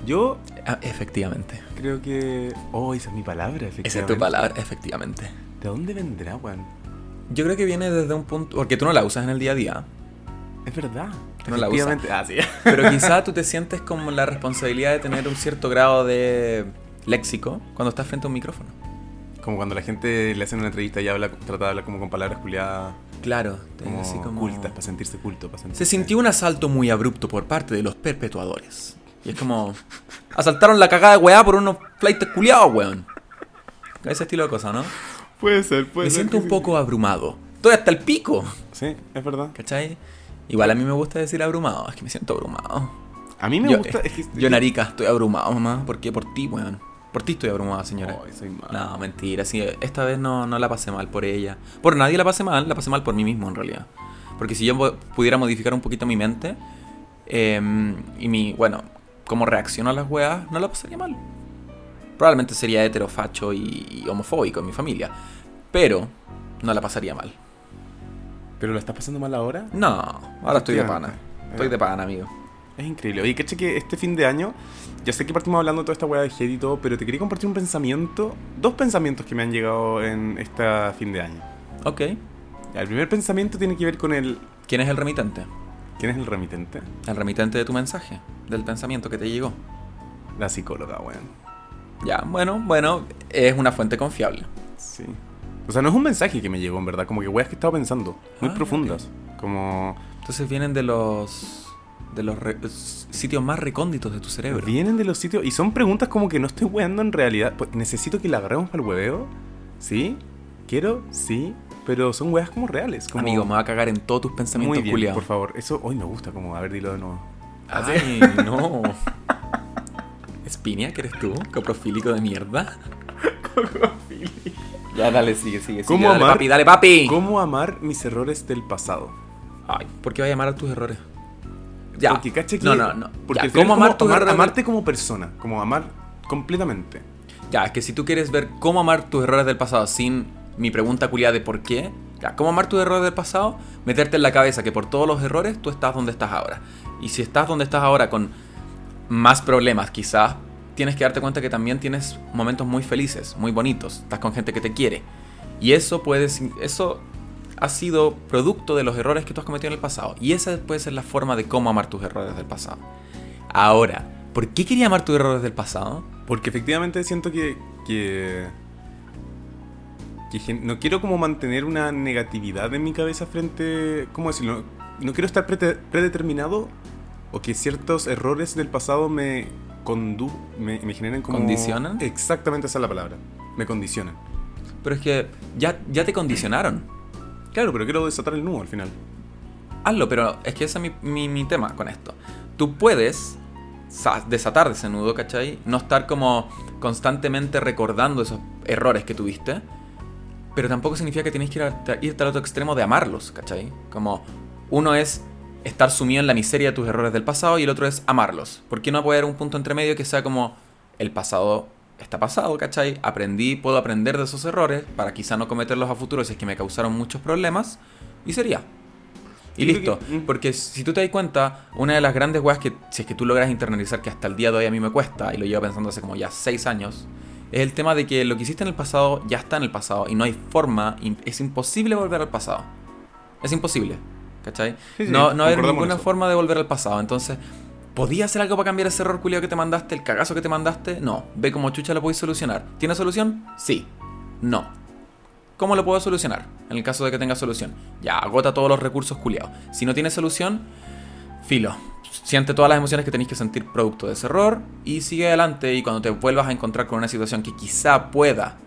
Yo Ah, efectivamente. creo que... Oh, esa es mi palabra, efectivamente. Esa es tu palabra, efectivamente. ¿De dónde vendrá, weón? Yo creo que viene desde un punto... Porque tú no la usas en el día a día. Es verdad. No la. Ah, sí. Pero quizá tú te sientes como la responsabilidad de tener un cierto grado de léxico cuando estás frente a un micrófono. Como cuando la gente le hacen una entrevista y habla, trata de hablar como con palabras culiadas, Claro, como, así como- cultas, para sentirse culto, para sentirse... Se sintió un asalto muy abrupto por parte de los perpetuadores. Y es como... Asaltaron la cagada de weá por unos flights culiados, weón. Ese estilo de cosas, ¿no? Puede ser, puede Me ser. siento que un poco abrumado. Estoy hasta el pico. Sí, es verdad. ¿Cachai? Igual a mí me gusta decir abrumado. Es que me siento abrumado. A mí me yo, gusta... eh, es que, yo, Narica, estoy abrumado, mamá. ¿Por qué? Por ti, weón. Por ti estoy abrumada, señora. Soy. No, mentira. Sí, esta vez no, no la pasé mal por ella. Por nadie la pasé mal, la pasé mal por mí mismo en realidad. Porque si yo pudiera modificar un poquito mi mente em, y mi, bueno, cómo reacciono a las weas, no la pasaría mal. Probablemente sería heterofacho y, y homofóbico en mi familia. Pero no la pasaría mal. ¿Pero lo estás pasando mal ahora? No, ahora estoy de pana. Estoy de pana, amigo. Es increíble. Oye, caché que este fin de año, ya sé que partimos hablando de toda esta weá de Head y todo, pero te quería compartir un pensamiento, dos pensamientos que me han llegado en este fin de año. Ok. El primer pensamiento tiene que ver con el... ¿Quién es el remitente? ¿Quién es el remitente? El remitente de tu mensaje, del pensamiento que te llegó. La psicóloga, weón. Ya, bueno, bueno, es una fuente confiable. Sí. O sea, no es un mensaje que me llegó, en verdad, como que weas que estaba pensando, muy Ah, profundas. Como... Entonces vienen de los de los re- sitios más recónditos de tu cerebro. Vienen de los sitios y son preguntas como que no estoy weando en realidad. Pues, necesito que la agarremos para el hueveo. ¿Sí? ¿Quiero? Sí. Pero son weas como reales. Como... Amigo, me va a cagar en todos tus pensamientos Muy bien, por favor. Eso hoy me gusta, como, a ver, dilo de nuevo. Ay, no. ¿Espinia, que eres tú? ¿Coprofílico de mierda? Ya, dale, sigue, sigue. ¿Cómo sigue, dale, amar? papi, dale, papi. ¿Cómo amar mis errores del pasado? Ay, ¿por qué vas a llamar a tus errores? Ya. Porque caché que... No, no, no. Porque ¿Cómo como amar del- Amarte como persona. Como amar completamente. Ya, es que si tú quieres ver cómo amar tus errores del pasado sin mi pregunta culiada de por qué, ya, cómo amar tus errores del pasado, meterte en la cabeza que por todos los errores tú estás donde estás ahora. Y si estás donde estás ahora con más problemas quizás, tienes que darte cuenta que también tienes momentos muy felices, muy bonitos, estás con gente que te quiere. Y eso puede, eso ha sido producto de los errores que tú has cometido en el pasado. Y esa puede ser la forma de cómo amar tus errores del pasado. Ahora, ¿por qué quería amar tus errores del pasado? Porque efectivamente siento que... que... no quiero como mantener una negatividad en mi cabeza frente... ¿Cómo decirlo? No quiero estar predeterminado o que ciertos errores del pasado me condu me, me generen como... ¿Condicionan? Exactamente esa es la palabra. Me condicionan. Pero es que ya, ya te condicionaron. Claro, pero quiero desatar el nudo al final. Hazlo, pero es que ese es mi, mi- mi tema con esto. Tú puedes sa- desatar de ese nudo, ¿cachai? No estar como constantemente recordando esos errores que tuviste. Pero tampoco significa que tienes que ir a- irte al otro extremo de amarlos, ¿cachai? Como uno es estar sumido en la miseria de tus errores del pasado y el otro es amarlos. ¿Por qué no puede haber un punto entre medio que sea como el pasado está pasado, ¿cachai? Aprendí, puedo aprender de esos errores para quizá no cometerlos a futuro si es que me causaron muchos problemas y sería. Y listo. mm. Porque si tú te das cuenta, una de las grandes weas que, si es que tú logras internalizar, que hasta el día de hoy a mí me cuesta, y lo llevo pensando hace como ya seis años, es el tema de que lo que hiciste en el pasado ya está en el pasado y no hay forma, es imposible volver al pasado. Es imposible. ¿Cachai? Sí, sí, no no hay ninguna forma de volver al pasado. Entonces, ¿podía hacer algo para cambiar ese error culiado que te mandaste, el cagazo que te mandaste? No. Ve cómo chucha lo podéis solucionar. ¿Tiene solución? Sí. No. ¿Cómo lo puedo solucionar? En el caso de que tenga solución. Ya, agota todos los recursos culiados. Si no tiene solución, filo. Siente todas las emociones que tenéis que sentir producto de ese error y sigue adelante. Y cuando te vuelvas a encontrar con una situación que quizá pueda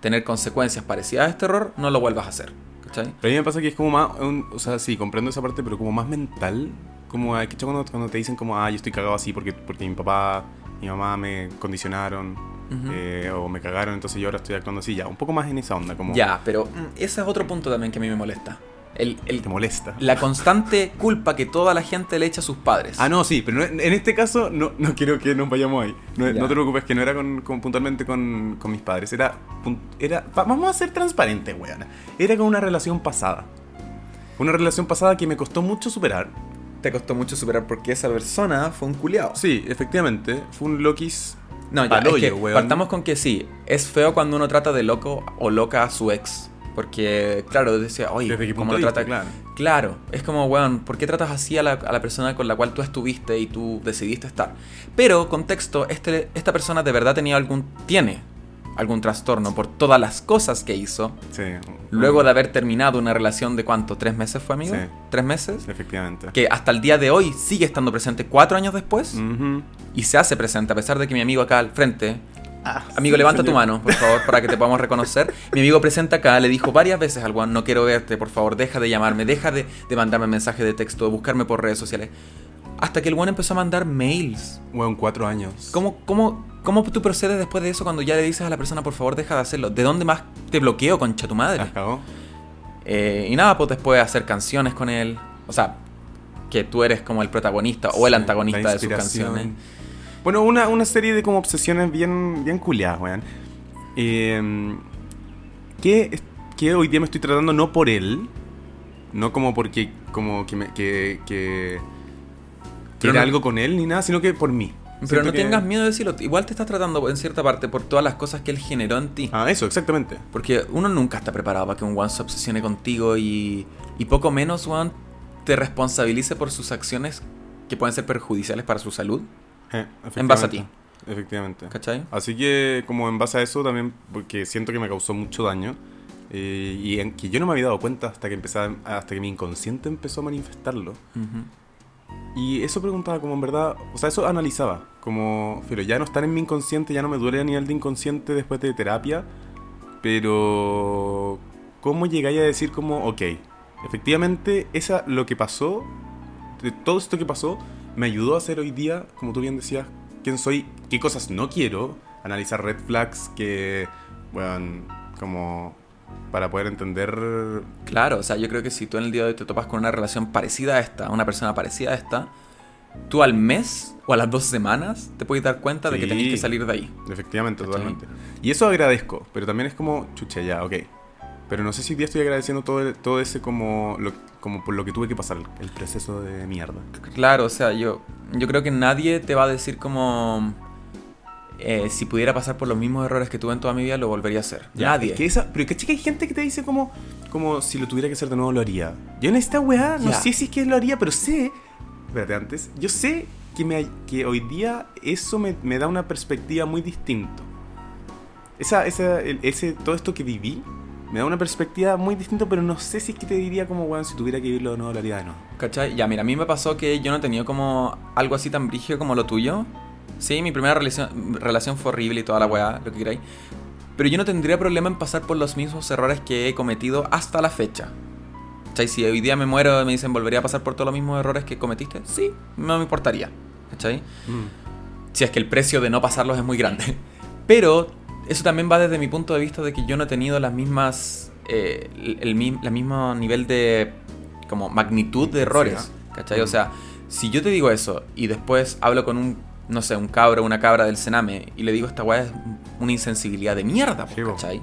tener consecuencias parecidas a este error, no lo vuelvas a hacer. ¿Cachai? Pero a mí me pasa que es como más, un- o sea, sí, comprendo esa parte, pero como más mental, como cuando, cuando te dicen como, ah, yo estoy cagado así porque, porque mi papá mi mamá me condicionaron Ujú. eh, o me cagaron, entonces yo ahora estoy actuando así, ya, un poco más en esa onda, como Ya, pero mm, ese es otro punto también que a mí me molesta. El, el- te molesta. la constante culpa que toda la gente le echa a sus padres. Ah, no, sí, pero no- en este caso no, no quiero que nos vayamos ahí. No, no te preocupes, que no era con, con- puntualmente con, con mis padres. Era, era va- vamos a ser transparentes, weón. Era con una relación pasada. Una relación pasada que me costó mucho superar. Te costó mucho superar porque esa persona fue un culiao. Sí, efectivamente, fue un Lokis. No, ya, Pal es que weón. partamos con que sí, es feo cuando uno trata de loco o loca a su ex. Porque, claro, decía, oye, ¿Desde qué ¿cómo punto lo trata? Claro. Claro, es como, weón, ¿por qué tratas así a la, a la persona con la cual tú estuviste y tú decidiste estar? Pero, contexto, este, esta persona de verdad tenía algún, tiene algún trastorno por todas las cosas que hizo. Sí. Luego de haber terminado una relación de cuánto, tres meses fue, amigo? Sí. ¿Tres meses? Efectivamente. Que hasta el día de hoy sigue estando presente cuatro años después y se hace presente, a pesar de que mi amigo acá al frente Ah, Amigo, sí, levanta tu mano, por favor, para que te podamos reconocer. Mi amigo presenta acá, le dijo varias veces al Juan, no quiero verte, por favor, deja de llamarme, deja de, de mandarme mensajes de texto, de buscarme por redes sociales. Hasta que el Juan empezó a mandar mails. Weón, cuatro años. ¿Cómo, cómo, ¿Cómo tú procedes después de eso cuando ya le dices a la persona, por favor, deja de hacerlo? ¿De dónde más te bloqueo, concha tu madre? ¿Las cagó? Eh, y nada, pues después hacer canciones con él. O sea, que tú eres como el protagonista o el antagonista de sus canciones. Bueno, una, una serie de como obsesiones bien, bien culiadas, weón. Eh, que, que hoy día me estoy tratando no por él, no como porque como que me, que, que, Pero no- algo con él ni nada, sino que por mí. Pero Siento no que- tengas miedo de decirlo. Igual te estás tratando en cierta parte por todas las cosas que él generó en ti. Ah, eso, exactamente. Porque uno nunca está preparado para que un one se obsesione contigo y, y poco menos one te responsabilice por sus acciones que pueden ser perjudiciales para su salud. Eh, En base a ti. efectivamente. ¿Cachai? Así que como en base a eso también, porque siento que me causó mucho daño eh, y en, que yo no me había dado cuenta hasta que empezaba, hasta que mi inconsciente empezó a manifestarlo. Y eso preguntaba como en verdad, o sea, eso analizaba, como, pero ya no estar en mi inconsciente, ya no me duele a nivel de inconsciente después de terapia, pero ¿cómo llegáis a decir como, ok, efectivamente, esa, lo que pasó, de todo esto que pasó, me ayudó a ser hoy día, como tú bien decías, quién soy, qué cosas no quiero, analizar red flags que, bueno, como para poder entender Claro, o sea, yo creo que si tú en el día de hoy te topas con una relación parecida a esta, una persona parecida a esta, tú al mes o a las dos semanas te puedes dar cuenta de que tenés que salir de ahí. Efectivamente, ¿Cachai? totalmente. Y eso agradezco, pero también es como, chucha, ya, ok. Pero no sé si hoy día estoy agradeciendo todo, todo ese como, lo- como por lo que tuve que pasar, el proceso de mierda. Claro, o sea, yo, yo creo que nadie te va a decir como... eh, si pudiera pasar por los mismos errores que tuve en toda mi vida, lo volvería a hacer. Nadie. Es que esa, pero ¿cachai que hay gente que te dice como, como si lo tuviera que hacer de nuevo lo haría? Yo en esta weá no Ya. sé si es que lo haría, pero sé, espérate antes, yo sé que, me, que hoy día eso me, me da una perspectiva muy distinta. Esa, esa, el- ese, todo esto que viví me da una perspectiva muy distinta, pero no sé si es que te diría como, weón, si tuviera que vivirlo lo haría de nuevo. ¿Cachai? Ya, mira, a mí me pasó que yo no he tenido como algo así tan brígido como lo tuyo. Sí, mi primera relación, relación fue horrible y toda la weá, lo que queráis. Pero yo no tendría problema en pasar por los mismos errores que he cometido hasta la fecha. ¿Cachai? Si hoy día me muero y me dicen, ¿volvería a pasar por todos los mismos errores que cometiste? Sí, no me importaría. ¿Cachai? si es que el precio de no pasarlos es muy grande. Pero eso también va desde mi punto de vista de que yo no he tenido las mismas, eh, el, el la mismo nivel de como magnitud de errores. ¿Cachai? O sea, si yo te digo eso y después hablo con un, no sé, un cabro o una cabra del Sename y le digo esta weá es una insensibilidad de mierda, Sí. ¿cachai?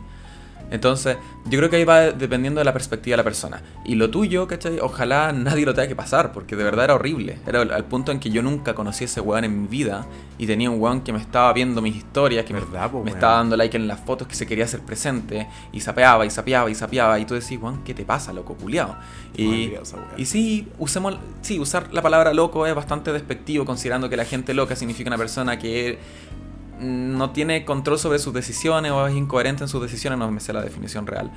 Entonces, yo creo que ahí va dependiendo de la perspectiva de la persona. Y lo tuyo, ¿cachai? Ojalá nadie lo tenga que pasar, porque de verdad era horrible. Era al, punto en que yo nunca conocí a ese weón en mi vida y tenía un weón que me estaba viendo mis historias, que me, estaba dando like en las fotos, que se quería hacer presente y sapeaba y sapeaba y sapeaba. Y tú decís, weón, ¿qué te pasa, loco, culiao? Y, y sí, usemos, sí, usar la palabra loco es bastante despectivo, considerando que la gente loca significa una persona que no tiene control sobre sus decisiones o es incoherente en sus decisiones, no me sé la definición real.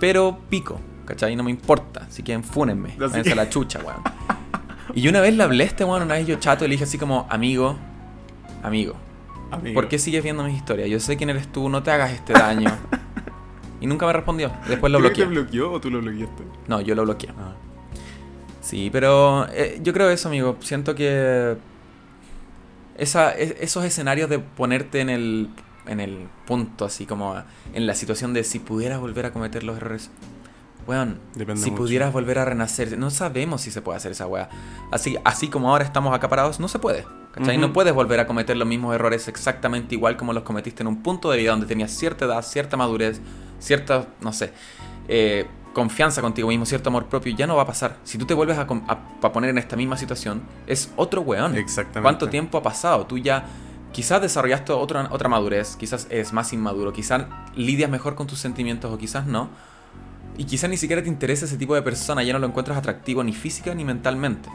Pero pico, ¿cachai? No me importa. Si quieren, fúnenme. Váyanse que- a la chucha, weón. Y yo una vez le hablé a este weón, una vez yo chato y le dije así como, amigo, amigo, Amigo. ¿por qué sigues viendo mis historias? Yo sé quién eres tú, no te hagas este daño. Y nunca me respondió. Después lo ¿Creo que bloqueé. te bloqueó o tú lo bloqueaste? No, yo lo bloqueé. Ah. Sí, pero eh, yo creo eso, amigo. Siento que esa, e- esos escenarios de ponerte en el, en el punto, así como en la situación de si pudieras volver a cometer los errores. Weón, Depende si mucho. pudieras volver a renacer, no sabemos si se puede hacer esa weá. Así, así como ahora estamos acá parados, no se puede. ¿Cachai? No puedes volver a cometer los mismos errores exactamente igual como los cometiste en un punto de vida donde tenías cierta edad, cierta madurez, cierta, no sé, eh, confianza contigo mismo, cierto amor propio. Ya no va a pasar. Si tú te vuelves a, a- a poner en esta misma situación, es otro weón. Exactamente. ¿Cuánto tiempo ha pasado? Tú ya quizás desarrollaste otra, otra madurez, quizás eres más inmaduro, quizás lidias mejor con tus sentimientos o quizás no. Y quizás ni siquiera te interesa ese tipo de persona, ya no lo encuentras atractivo ni física ni mentalmente.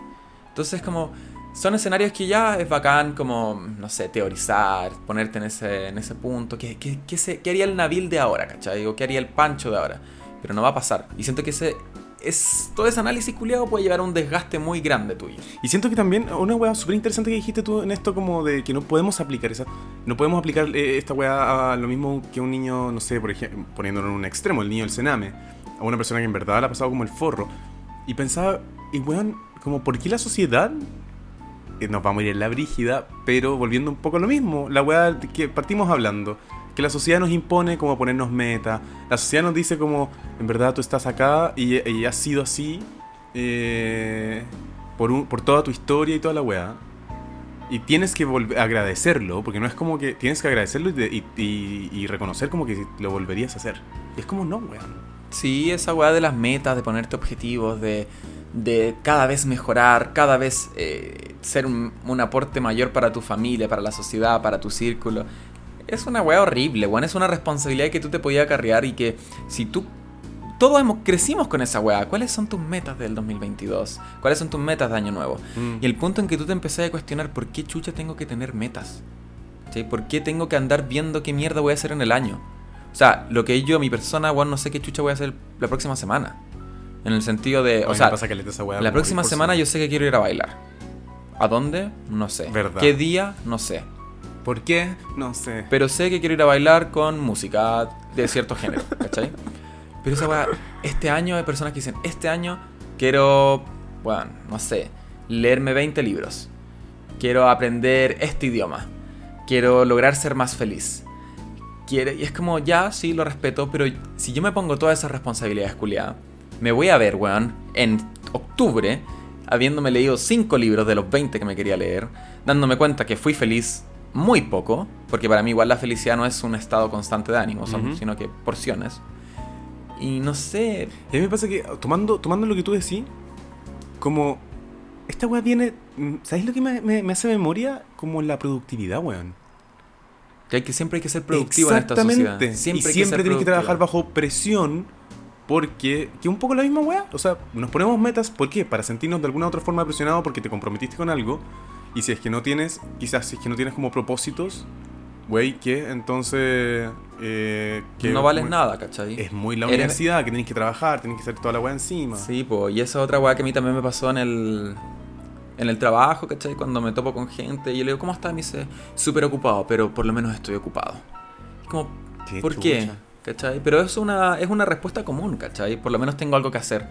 Entonces como son escenarios que ya es bacán como, no sé, teorizar, ponerte en ese, en ese punto. ¿Qué, qué, qué se- qué haría el Nabil de ahora, cachai? O qué haría el Pancho de ahora. Pero no va a pasar. Y siento que ese... Es, todo ese análisis culiado puede llevar a un desgaste muy grande tuyo. Y siento que también una weá súper interesante que dijiste tú en esto como de que no podemos aplicar esa... No podemos aplicar eh, esta weá a lo mismo que un niño, no sé, por ejemplo, poniéndolo en un extremo, el niño del cename. A una persona que en verdad la ha pasado como el forro. Y pensaba, y weón, como por qué la sociedad eh, nos va a morir en la brígida, pero volviendo un poco a lo mismo, la weá que partimos hablando, que la sociedad nos impone como ponernos meta, la sociedad nos dice como, en verdad tú estás acá y, has sido así eh, por, por toda tu historia y toda la weá. Y tienes que agradecerlo, porque no es como que tienes que agradecerlo y, de- y- reconocer como que lo volverías a hacer. Es como no, weón. Sí, esa weá de las metas, de ponerte objetivos, de, de cada vez mejorar, cada vez eh, ser un, un aporte mayor para tu familia, para la sociedad, para tu círculo. Es una weá horrible, weón. Es una responsabilidad que tú te podías acarrear y que si tú... Todos hemos, crecimos con esa weá. ¿Cuáles son tus metas del 2022? ¿Cuáles son tus metas de año nuevo? Mm. Y el punto en que tú te empezás a cuestionar por qué chucha tengo que tener metas. ¿Sí? ¿Por qué tengo que andar viendo qué mierda voy a hacer en el año? O sea, lo que yo, mi persona, weón, no sé qué chucha voy a hacer la próxima semana. En el sentido de, o mí sea, pasa caleta esa weá la próxima 10%. semana yo sé que quiero ir a bailar. ¿A dónde? No sé. Verdad. ¿Qué día? No sé. ¿Por qué? No sé. Pero sé que quiero ir a bailar con música de cierto género, ¿cachai? Pero esa weá, este año hay personas que dicen, este año quiero, bueno, no sé, leerme 20 libros. Quiero aprender este idioma. Quiero lograr ser más feliz. Quiere, y es como, ya, sí, lo respeto, pero si yo me pongo todas esas responsabilidades, culiadas, me voy a ver, weón, en octubre, habiéndome leído 5 libros de los 20 que me quería leer, dándome cuenta que fui feliz muy poco, porque para mí igual la felicidad no es un estado constante de ánimo, son- Ujú. sino que porciones. Y no sé, Y a mí me pasa que, tomando, tomando lo que tú decís, como. Esta weá viene. mm, ¿Sabéis lo que me, me- me hace memoria? Como la productividad, weón. que, hay que siempre hay que ser productivo en esta sociedad. Exactamente. Siempre y siempre tienes que trabajar bajo presión. Porque. Que un poco la misma weá. O sea, nos ponemos metas. ¿Por qué? Para sentirnos de alguna otra forma presionados porque te comprometiste con algo. Y si es que no tienes. Quizás si es que no tienes como propósitos. Güey, que entonces. eh, que no vales muy- nada, ¿cachai? Es muy la Eres- universidad, que tenés que trabajar, tenés que hacer toda la weá encima. Sí, pues, y esa otra weá que a mí también me pasó en el, en el trabajo, ¿cachai? Cuando me topo con gente y yo le digo, ¿cómo estás? Me dice, súper ocupado, pero por lo menos estoy ocupado. Es como, Qué ¿por qué? chucha. ¿Cachai? Pero es una, es una respuesta común, ¿cachai? Por lo menos tengo algo que hacer.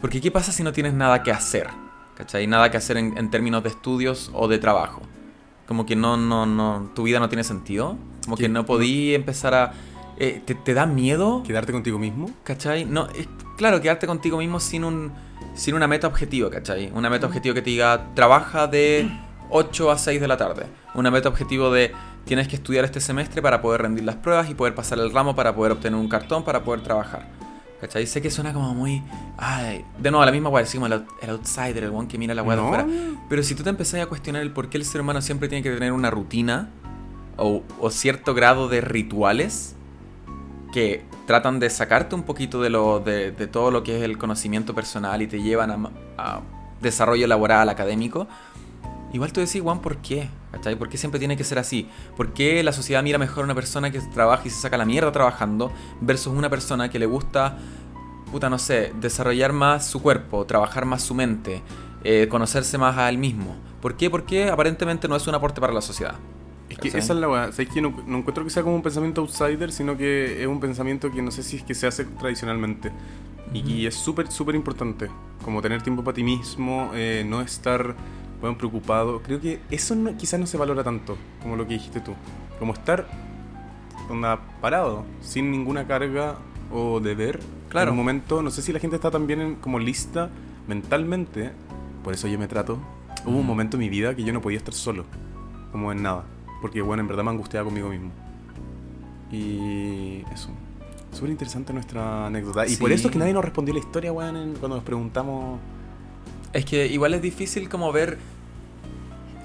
Porque ¿qué pasa si no tienes nada que hacer? ¿Cachai? Nada que hacer en, en términos de estudios o de trabajo. Como que no, no, no, tu vida no tiene sentido. Como ¿Qué? que no podí empezar a... eh, ¿te, ¿Te da miedo? Quedarte contigo mismo. ¿Cachai? No, es, claro, quedarte contigo mismo sin un sin una meta objetivo, ¿cachai? Una meta objetivo que te diga, trabaja de 8 a 6 de la tarde. Una meta objetivo de, tienes que estudiar este semestre para poder rendir las pruebas y poder pasar el ramo para poder obtener un cartón para poder trabajar. ¿Cachai? Sé que suena como muy... Ay, de nuevo, la misma weá, así como el, out- el outsider, el one que mira la weá de afuera. Pero si tú te empezás a cuestionar el por qué el ser humano siempre tiene que tener una rutina o, o cierto grado de rituales que tratan de sacarte un poquito de, lo, de, de todo lo que es el conocimiento personal y te llevan a, a desarrollo laboral, académico, igual tú decís, Juan, ¿por qué? ¿Cachai? ¿Por qué siempre tiene que ser así? ¿Por qué la sociedad mira mejor a una persona que trabaja y se saca la mierda trabajando versus una persona que le gusta, puta, no sé, desarrollar más su cuerpo, trabajar más su mente, eh, conocerse más a él mismo? ¿Por qué? Porque aparentemente no es un aporte para la sociedad. Es que ¿Cachai? esa es la weá. ¿Sabes que no, no encuentro que sea como un pensamiento outsider, sino que es un pensamiento que no sé si es que se hace tradicionalmente. Y es súper, súper importante. Como tener tiempo para ti mismo, eh, no estar weón, preocupado. Creo que eso no- quizás no se valora tanto como lo que dijiste tú. Como estar onda, parado, sin ninguna carga o deber. Claro. En un momento, no sé si la gente está también en- como lista mentalmente. Por eso yo me trato. Hubo un momento en mi vida que yo no podía estar solo. Como en nada. Porque, bueno, en verdad me angustiaba conmigo mismo. Y eso. Súper interesante nuestra anécdota. Y por Sí. eso es que nadie nos respondió la historia, weón, en- cuando nos preguntamos. Es que igual es difícil como ver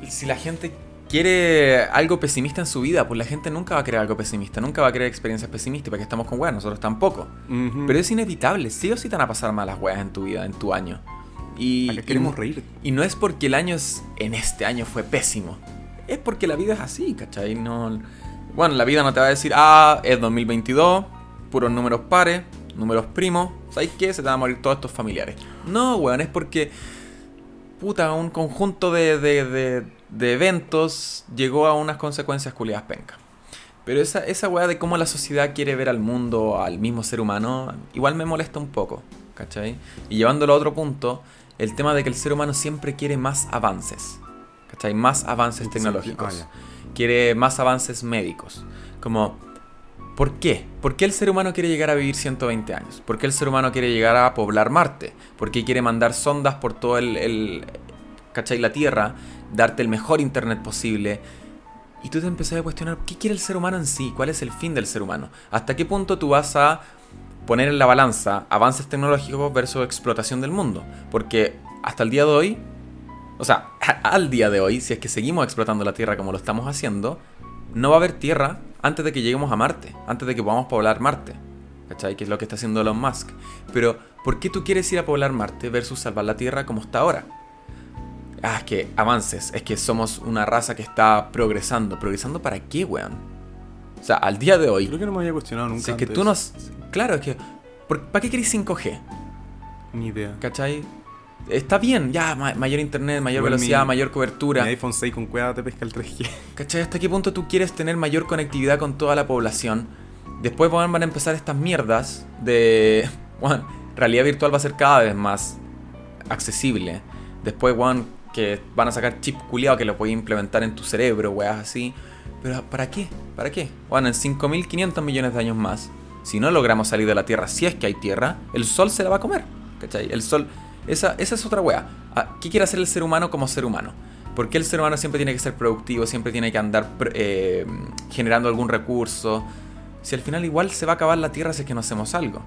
si la gente quiere algo pesimista en su vida, pues la gente nunca va a querer algo pesimista, nunca va a querer experiencias pesimistas, porque estamos con weas, nosotros tampoco. Ujú. Pero es inevitable, sí o sí te van a pasar malas weas en tu vida, en tu año. Y, Acá queremos y- reír. Y no es porque el año es, en este año fue pésimo. Es porque la vida es así, ¿cachai? No, bueno, la vida no te va a decir, ah, es 2022, puros números pares, números primos, ¿sabes qué? Se te van a morir todos estos familiares. No, weón, es porque, puta, un conjunto de, de, de, de eventos llegó a unas consecuencias culiadas penca. Pero esa, esa weá de cómo la sociedad quiere ver al mundo, al mismo ser humano, igual me molesta un poco, ¿cachai? Y llevándolo a otro punto, el tema de que el ser humano siempre quiere más avances, ¿cachai? Más avances ¿En qué tecnológicos. sentido? Quiere más avances médicos. Como, ¿por qué? ¿Por qué el ser humano quiere llegar a vivir 120 años? ¿Por qué el ser humano quiere llegar a poblar Marte? ¿Por qué quiere mandar sondas por todo el, el ¿cachai? La Tierra, darte el mejor internet posible? Y tú te empezás a cuestionar, ¿qué quiere el ser humano en sí? ¿Cuál es el fin del ser humano? ¿Hasta qué punto tú vas a poner en la balanza avances tecnológicos versus explotación del mundo? Porque hasta el día de hoy, o sea, al día de hoy, si es que seguimos explotando la Tierra como lo estamos haciendo, no va a haber Tierra antes de que lleguemos a Marte, antes de que podamos poblar Marte. ¿Cachai? Que es lo que está haciendo Elon Musk. Pero, ¿por qué tú quieres ir a poblar Marte versus salvar la Tierra como está ahora? Ah, es que avances, es que somos una raza que está progresando. ¿Progresando para qué, weón? O sea, al día de hoy, Creo que no me había cuestionado nunca. si es que antes. tú nos... Claro, es que... ¿por- ¿Para qué querés 5G? Ni idea. ¿Cachai? Está bien, ya, ma- mayor internet, mayor Igual velocidad, mi- mayor Mi cobertura. iPhone 6 con cueva te pesca el 3G. ¿Cachai? ¿Hasta qué punto tú quieres tener mayor conectividad con toda la población? Después van a empezar estas mierdas de... Bueno, realidad virtual va a ser cada vez más accesible. Después, weón, que van a sacar chip culiado que lo puedes implementar en tu cerebro, weas así. Pero ¿para qué? ¿Para qué? Bueno, en 5.500 millones de años más, si no logramos salir de la Tierra, si es que hay Tierra, el Sol se la va a comer. ¿Cachai? El Sol... Esa, esa es otra wea. Ah, ¿Qué quiere hacer el ser humano como ser humano? ¿Por qué el ser humano siempre tiene que ser productivo, siempre tiene que andar eh, generando algún recurso? Si al final igual se va a acabar la Tierra si es que no hacemos algo.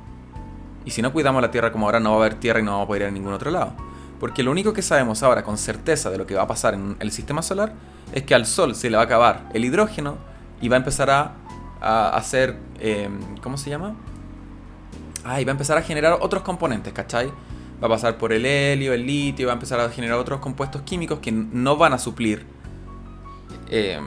Y si no cuidamos la Tierra como ahora, no va a haber Tierra y no vamos a poder ir a ningún otro lado. Porque lo único que sabemos ahora con certeza de lo que va a pasar en el sistema solar es que al Sol se le va a acabar el hidrógeno y va a empezar a, a hacer... eh, ¿Cómo se llama? Ah, y va a empezar a generar otros componentes, ¿cachai? Va a pasar por el helio, el litio, va a empezar a generar otros compuestos químicos que no van a suplir... eh,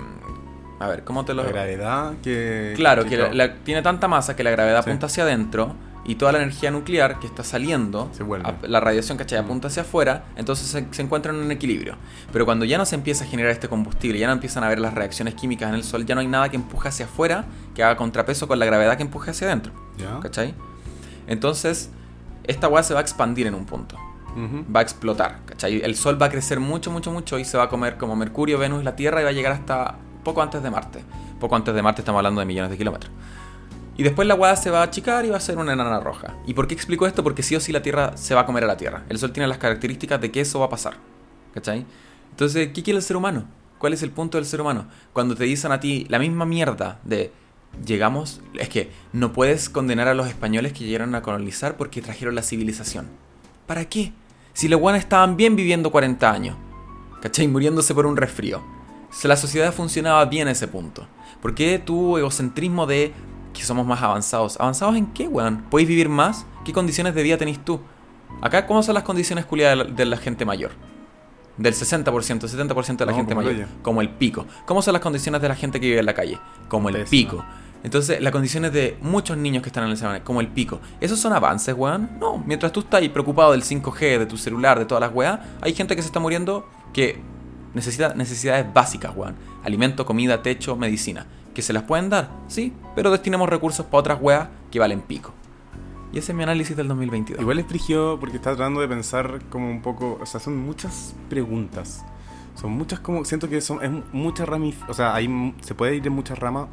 a ver, ¿cómo te lo... La gravedad que. Claro, que la- claro, la- tiene tanta masa que la gravedad Sí. apunta hacia adentro y toda la energía nuclear que está saliendo, Se vuelve. a- la radiación, ¿cachai? Apunta hacia afuera, entonces se, se encuentra en un equilibrio. Pero cuando ya no se empieza a generar este combustible, ya no empiezan a ver las reacciones químicas en el Sol, ya no hay nada que empuje hacia afuera que haga contrapeso con la gravedad que empuje hacia adentro, ¿Ya? ¿cachai? Entonces, esta weá se va a expandir en un punto va a explotar, ¿cachai? El Sol va a crecer mucho, mucho, mucho y se va a comer como Mercurio, Venus, la Tierra y va a llegar hasta poco antes de Marte. Poco antes de Marte estamos hablando de millones de kilómetros. Y después la hueá se va a achicar y va a ser una enana roja. ¿Y por qué explico esto? Porque sí o sí la Tierra se va a comer a la Tierra. El Sol tiene las características de que eso va a pasar. ¿Cachai? Entonces, ¿qué quiere el ser humano? ¿Cuál es el punto del ser humano? Cuando te dicen a ti la misma mierda de llegamos, es que no puedes condenar a los españoles que llegaron a colonizar porque trajeron la civilización. ¿Para qué? Si los guanes estaban bien viviendo 40 años. ¿Cachai? Muriéndose por un resfrío. La sociedad funcionaba bien a ese punto. ¿Por qué tu egocentrismo de que somos más avanzados? ¿Avanzados en qué, weón? ¿Podéis vivir más? ¿Qué condiciones de vida tenéis tú? Acá, ¿cómo son las condiciones culiadas de la gente mayor? Del 60%, 70% de la No, gente como mayor. Como el pico. ¿Cómo son las condiciones de la gente que vive en la calle? Como el Pésima. pico. Entonces, las condiciones de muchos niños que están en el semana, como el pico. ¿Esos son avances, weón? No. Mientras tú estás ahí preocupado del 5G, de tu celular, de todas las weas, hay gente que se está muriendo que necesita necesidades básicas, weón. Alimento, comida, techo, medicina. ¿Que se las pueden dar? Sí, pero destinemos recursos para otras weas que valen pico. Y ese es mi análisis del 2022. Igual es frigio porque está tratando de pensar como un poco. O sea, son muchas preguntas. Son muchas como. Siento que son. Es muchas ramif. O sea, hay, se puede ir en muchas ramas.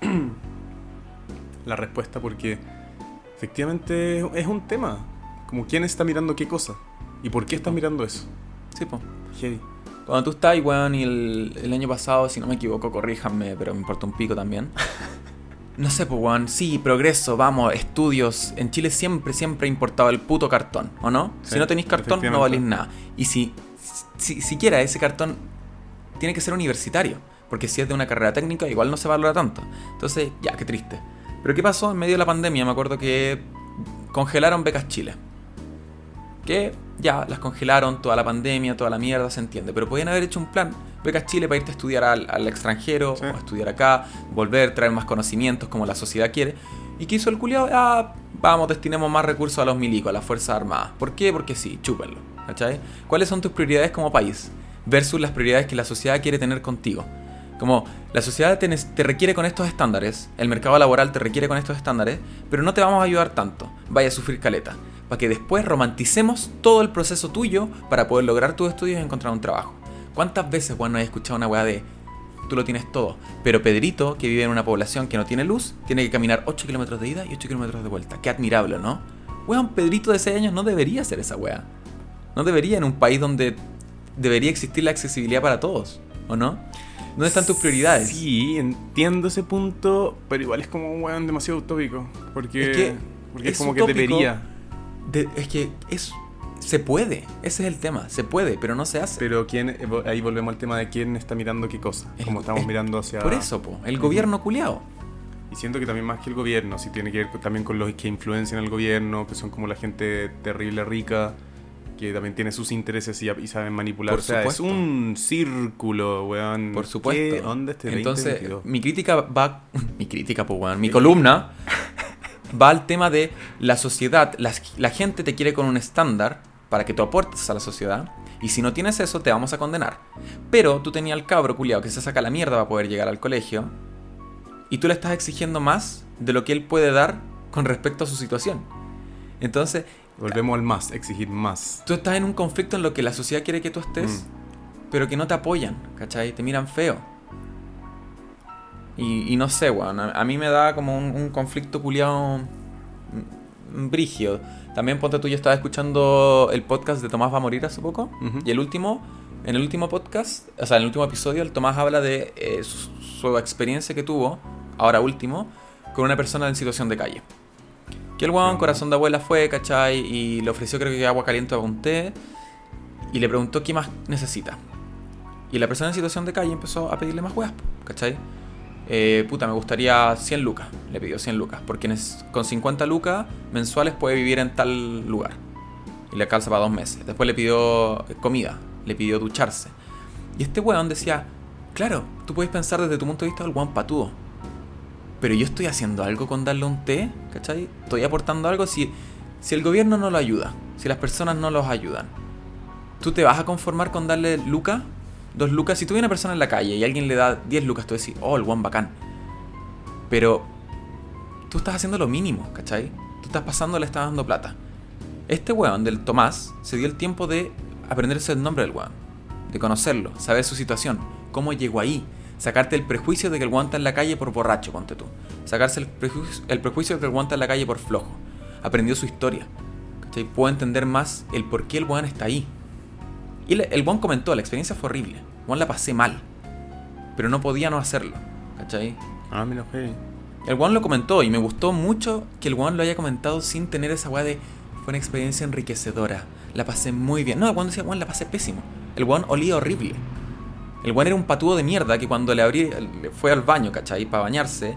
la respuesta, porque efectivamente es un tema. Como quién está mirando qué cosa. ¿Y por qué está mirando eso? Sí, po. Heavy. Cuando tú estás, weón, y el, el año pasado, si no me equivoco, corríjanme, pero me importa un pico también. No sé, pues, weón, sí, progreso, vamos, estudios. En Chile siempre, siempre ha importado el puto cartón, ¿o no? Sí, si no tenéis cartón, no valís nada. Y si, si siquiera ese cartón tiene que ser universitario, porque si es de una carrera técnica, igual no se valora tanto. Entonces, ya, qué triste. Pero ¿qué pasó en medio de la pandemia? Me acuerdo que congelaron becas Chile. Que ya las congelaron toda la pandemia, toda la mierda, se entiende. Pero podían haber hecho un plan, becas Chile para irte a estudiar al, al extranjero, Sí. o a estudiar acá, volver, traer más conocimientos como la sociedad quiere. ¿Y qué hizo el culiao? Ah, vamos, destinemos más recursos a los milicos, a las Fuerzas Armadas. ¿Por qué? Porque sí, chúpenlo. ¿Cachai? ¿Cuáles son tus prioridades como país? Versus las prioridades que la sociedad quiere tener contigo. Como la sociedad te requiere con estos estándares, el mercado laboral te requiere con estos estándares, pero no te vamos a ayudar tanto, vaya a sufrir caleta, para que después romanticemos todo el proceso tuyo para poder lograr tus estudios y encontrar un trabajo. ¿Cuántas veces, bueno, he escuchado una weá de tú lo tienes todo, pero Pedrito, que vive en una población que no tiene luz, tiene que caminar 8 kilómetros de ida y 8 kilómetros de vuelta? Qué admirable, ¿no? Weón, Pedrito de 6 años no debería hacer esa weá. No debería en un país donde debería existir la accesibilidad para todos, ¿o no? ¿Dónde están tus prioridades? Sí, entiendo ese punto, pero igual es como un weón demasiado utópico. Porque Es que porque es, es como utópico. que debería. De- es que es se puede, ese es el tema, se puede, pero no se hace. Pero quién, ahí volvemos al tema de quién está mirando qué cosa. Como estamos es- mirando hacia. Por eso, po, el gobierno culiao. Y siento que también más que el gobierno, si tiene que ver también con los que influencian al gobierno, que son como la gente terrible rica, que también tiene sus intereses y, y saben manipular. Por o sea, es un círculo, weón. Por supuesto. ¿Qué onda este Entonces, 2022? mi crítica va. Mi crítica, pues, weón. Mi columna va al tema de la sociedad. la gente te quiere con un estándar para que tú aportes a la sociedad. Y si no tienes eso, te vamos a condenar. Pero tú tenías al cabro culiao que se saca la mierda para poder llegar al colegio. Y tú le estás exigiendo más de lo que él puede dar con respecto a su situación. Entonces, Volvemos al más, exigir más. tú estás en un conflicto en lo que la sociedad quiere que tú estés, pero que no te apoyan, ¿cachai? Te miran feo. Y, y no sé, weón, a, a mí me da como un, un conflicto culiado brigio. También ponte tú, yo estaba escuchando el podcast de Tomás va a morir hace poco, y el último, en el último podcast, o sea, en el último episodio, el Tomás habla de eh, su, su experiencia que tuvo, ahora último, con una persona en situación de calle. Que el weón, Mm. corazón de abuela, fue, ¿cachai? Y le ofreció, creo que agua caliente para un té. Y le preguntó qué más necesita. Y la persona en situación de calle empezó a pedirle más weas, ¿cachai? Eh, puta, me gustaría 100 lucas. Le pidió 100 lucas. Porque con 50 lucas mensuales puede vivir en tal lugar. Y le calza para dos meses. Después le pidió comida. Le pidió ducharse. Y este weón decía, claro, tú puedes pensar desde tu punto de vista del weón patudo. Pero yo estoy haciendo algo con darle un té, ¿cachai? Estoy aportando algo si, si el gobierno no lo ayuda, si las personas no los ayudan. ¿Tú te vas a conformar con darle lucas? Dos lucas. Si tú una persona en la calle y alguien le da 10 lucas, tú decís, oh, el guan bacán. Pero tú estás haciendo lo mínimo, ¿cachai? Tú estás pasando, le estás dando plata. Este weón del Tomás se dio el tiempo de aprenderse el nombre del weón, de conocerlo, saber su situación, cómo llegó ahí, sacarte el prejuicio de que el weón está en la calle por borracho, ponte tú. Sacarse el prejuicio, el prejuicio de que el weón está en la calle por flojo. Aprendió su historia. ¿Cachai? Puedo entender más el por qué el weón está ahí. Y le- el weón comentó, la experiencia fue horrible. El weón la pasé mal. Pero no podía no hacerlo. ¿Cachai? Ah, mira, heavy. El One lo comentó y me gustó mucho que el One lo haya comentado sin tener esa weá de fue una experiencia enriquecedora. La pasé muy bien. No, el One decía, One la pasé pésimo. El One olía horrible. El One era un patudo de mierda que cuando le abrí, le fue al baño, ¿cachai? Para bañarse,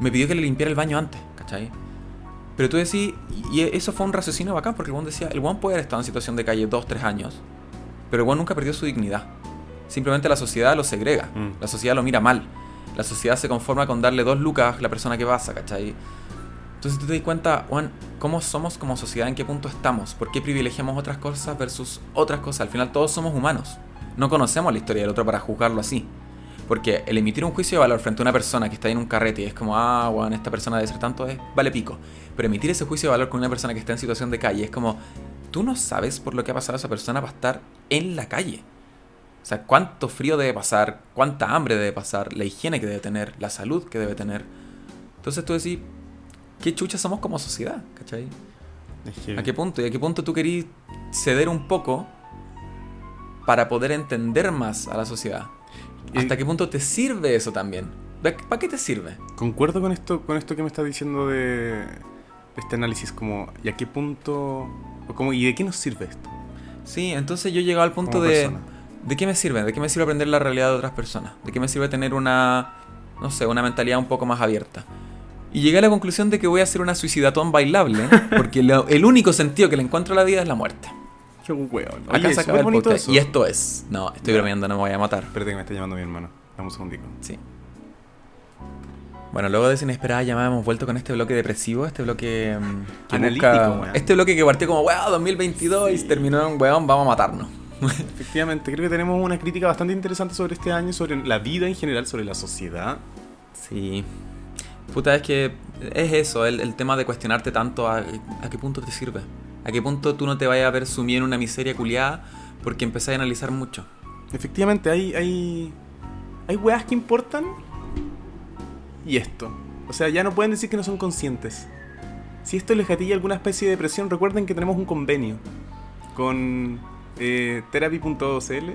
me pidió que le limpiara el baño antes, ¿cachai? Pero tú decís, y eso fue un raciocinio bacán porque el One decía, el One puede haber estado en situación de calle dos, tres años, pero el nunca perdió su dignidad. Simplemente la sociedad lo segrega, Mm. la sociedad lo mira mal. La sociedad se conforma con darle dos lucas a la persona que pasa, ¿cachai? Entonces tú te das cuenta, Juan, cómo somos como sociedad, en qué punto estamos, por qué privilegiamos otras cosas versus otras cosas. Al final todos somos humanos. No conocemos la historia del otro para juzgarlo así. Porque el emitir un juicio de valor frente a una persona que está en un carrete y es como, ah, Juan, esta persona debe ser tanto, es, vale pico. Pero emitir ese juicio de valor con una persona que está en situación de calle es como, tú no sabes por lo que ha pasado esa persona para estar en la calle. O sea, cuánto frío debe pasar, cuánta hambre debe pasar, la higiene que debe tener, la salud que debe tener. Entonces tú decís, ¿qué chucha somos como sociedad? ¿Cachai? ¿A qué punto? ¿Y a qué punto tú querís ceder un poco para poder entender más a la sociedad? ¿Hasta qué punto te sirve eso también? ¿Para qué te sirve? Concuerdo con esto, con esto que me estás diciendo de, de este análisis, como, ¿y a qué punto, o como, y de qué nos sirve esto? Sí, entonces yo he llegado al punto Como de... persona. ¿De qué me sirve? ¿De qué me sirve aprender la realidad de otras personas? ¿De qué me sirve tener una, no sé, una mentalidad un poco más abierta? Y llegué a la conclusión de que voy a hacer una suicidatón bailable, porque lo- el único sentido que le encuentro a la vida es la muerte. Qué hueón. Acá Oye, se acaba el podcast. Y esto es... No, estoy bromeando, no me voy a matar. Espérate que me está llamando mi hermano. Dame un segundico. Sí. Bueno, luego de esa inesperada llamada hemos vuelto con este bloque depresivo, este bloque mm, que Analítico, busca- weón. Este bloque que partió como, weón, 2022 y terminó en, weón, vamos a matarnos. Efectivamente, creo que tenemos una crítica bastante interesante sobre este año, sobre la vida en general, sobre la sociedad. Sí. Puta, es que es eso, el, el tema de cuestionarte tanto a, a qué punto te sirve. A qué punto tú no te vayas a ver sumido en una miseria culiada porque empezás a analizar mucho. Efectivamente, hay, hay, hay weas que importan y esto. O sea, ya no pueden decir que no son conscientes. Si esto les gatilla alguna especie de depresión, recuerden que tenemos un convenio con eh, therapy.cl,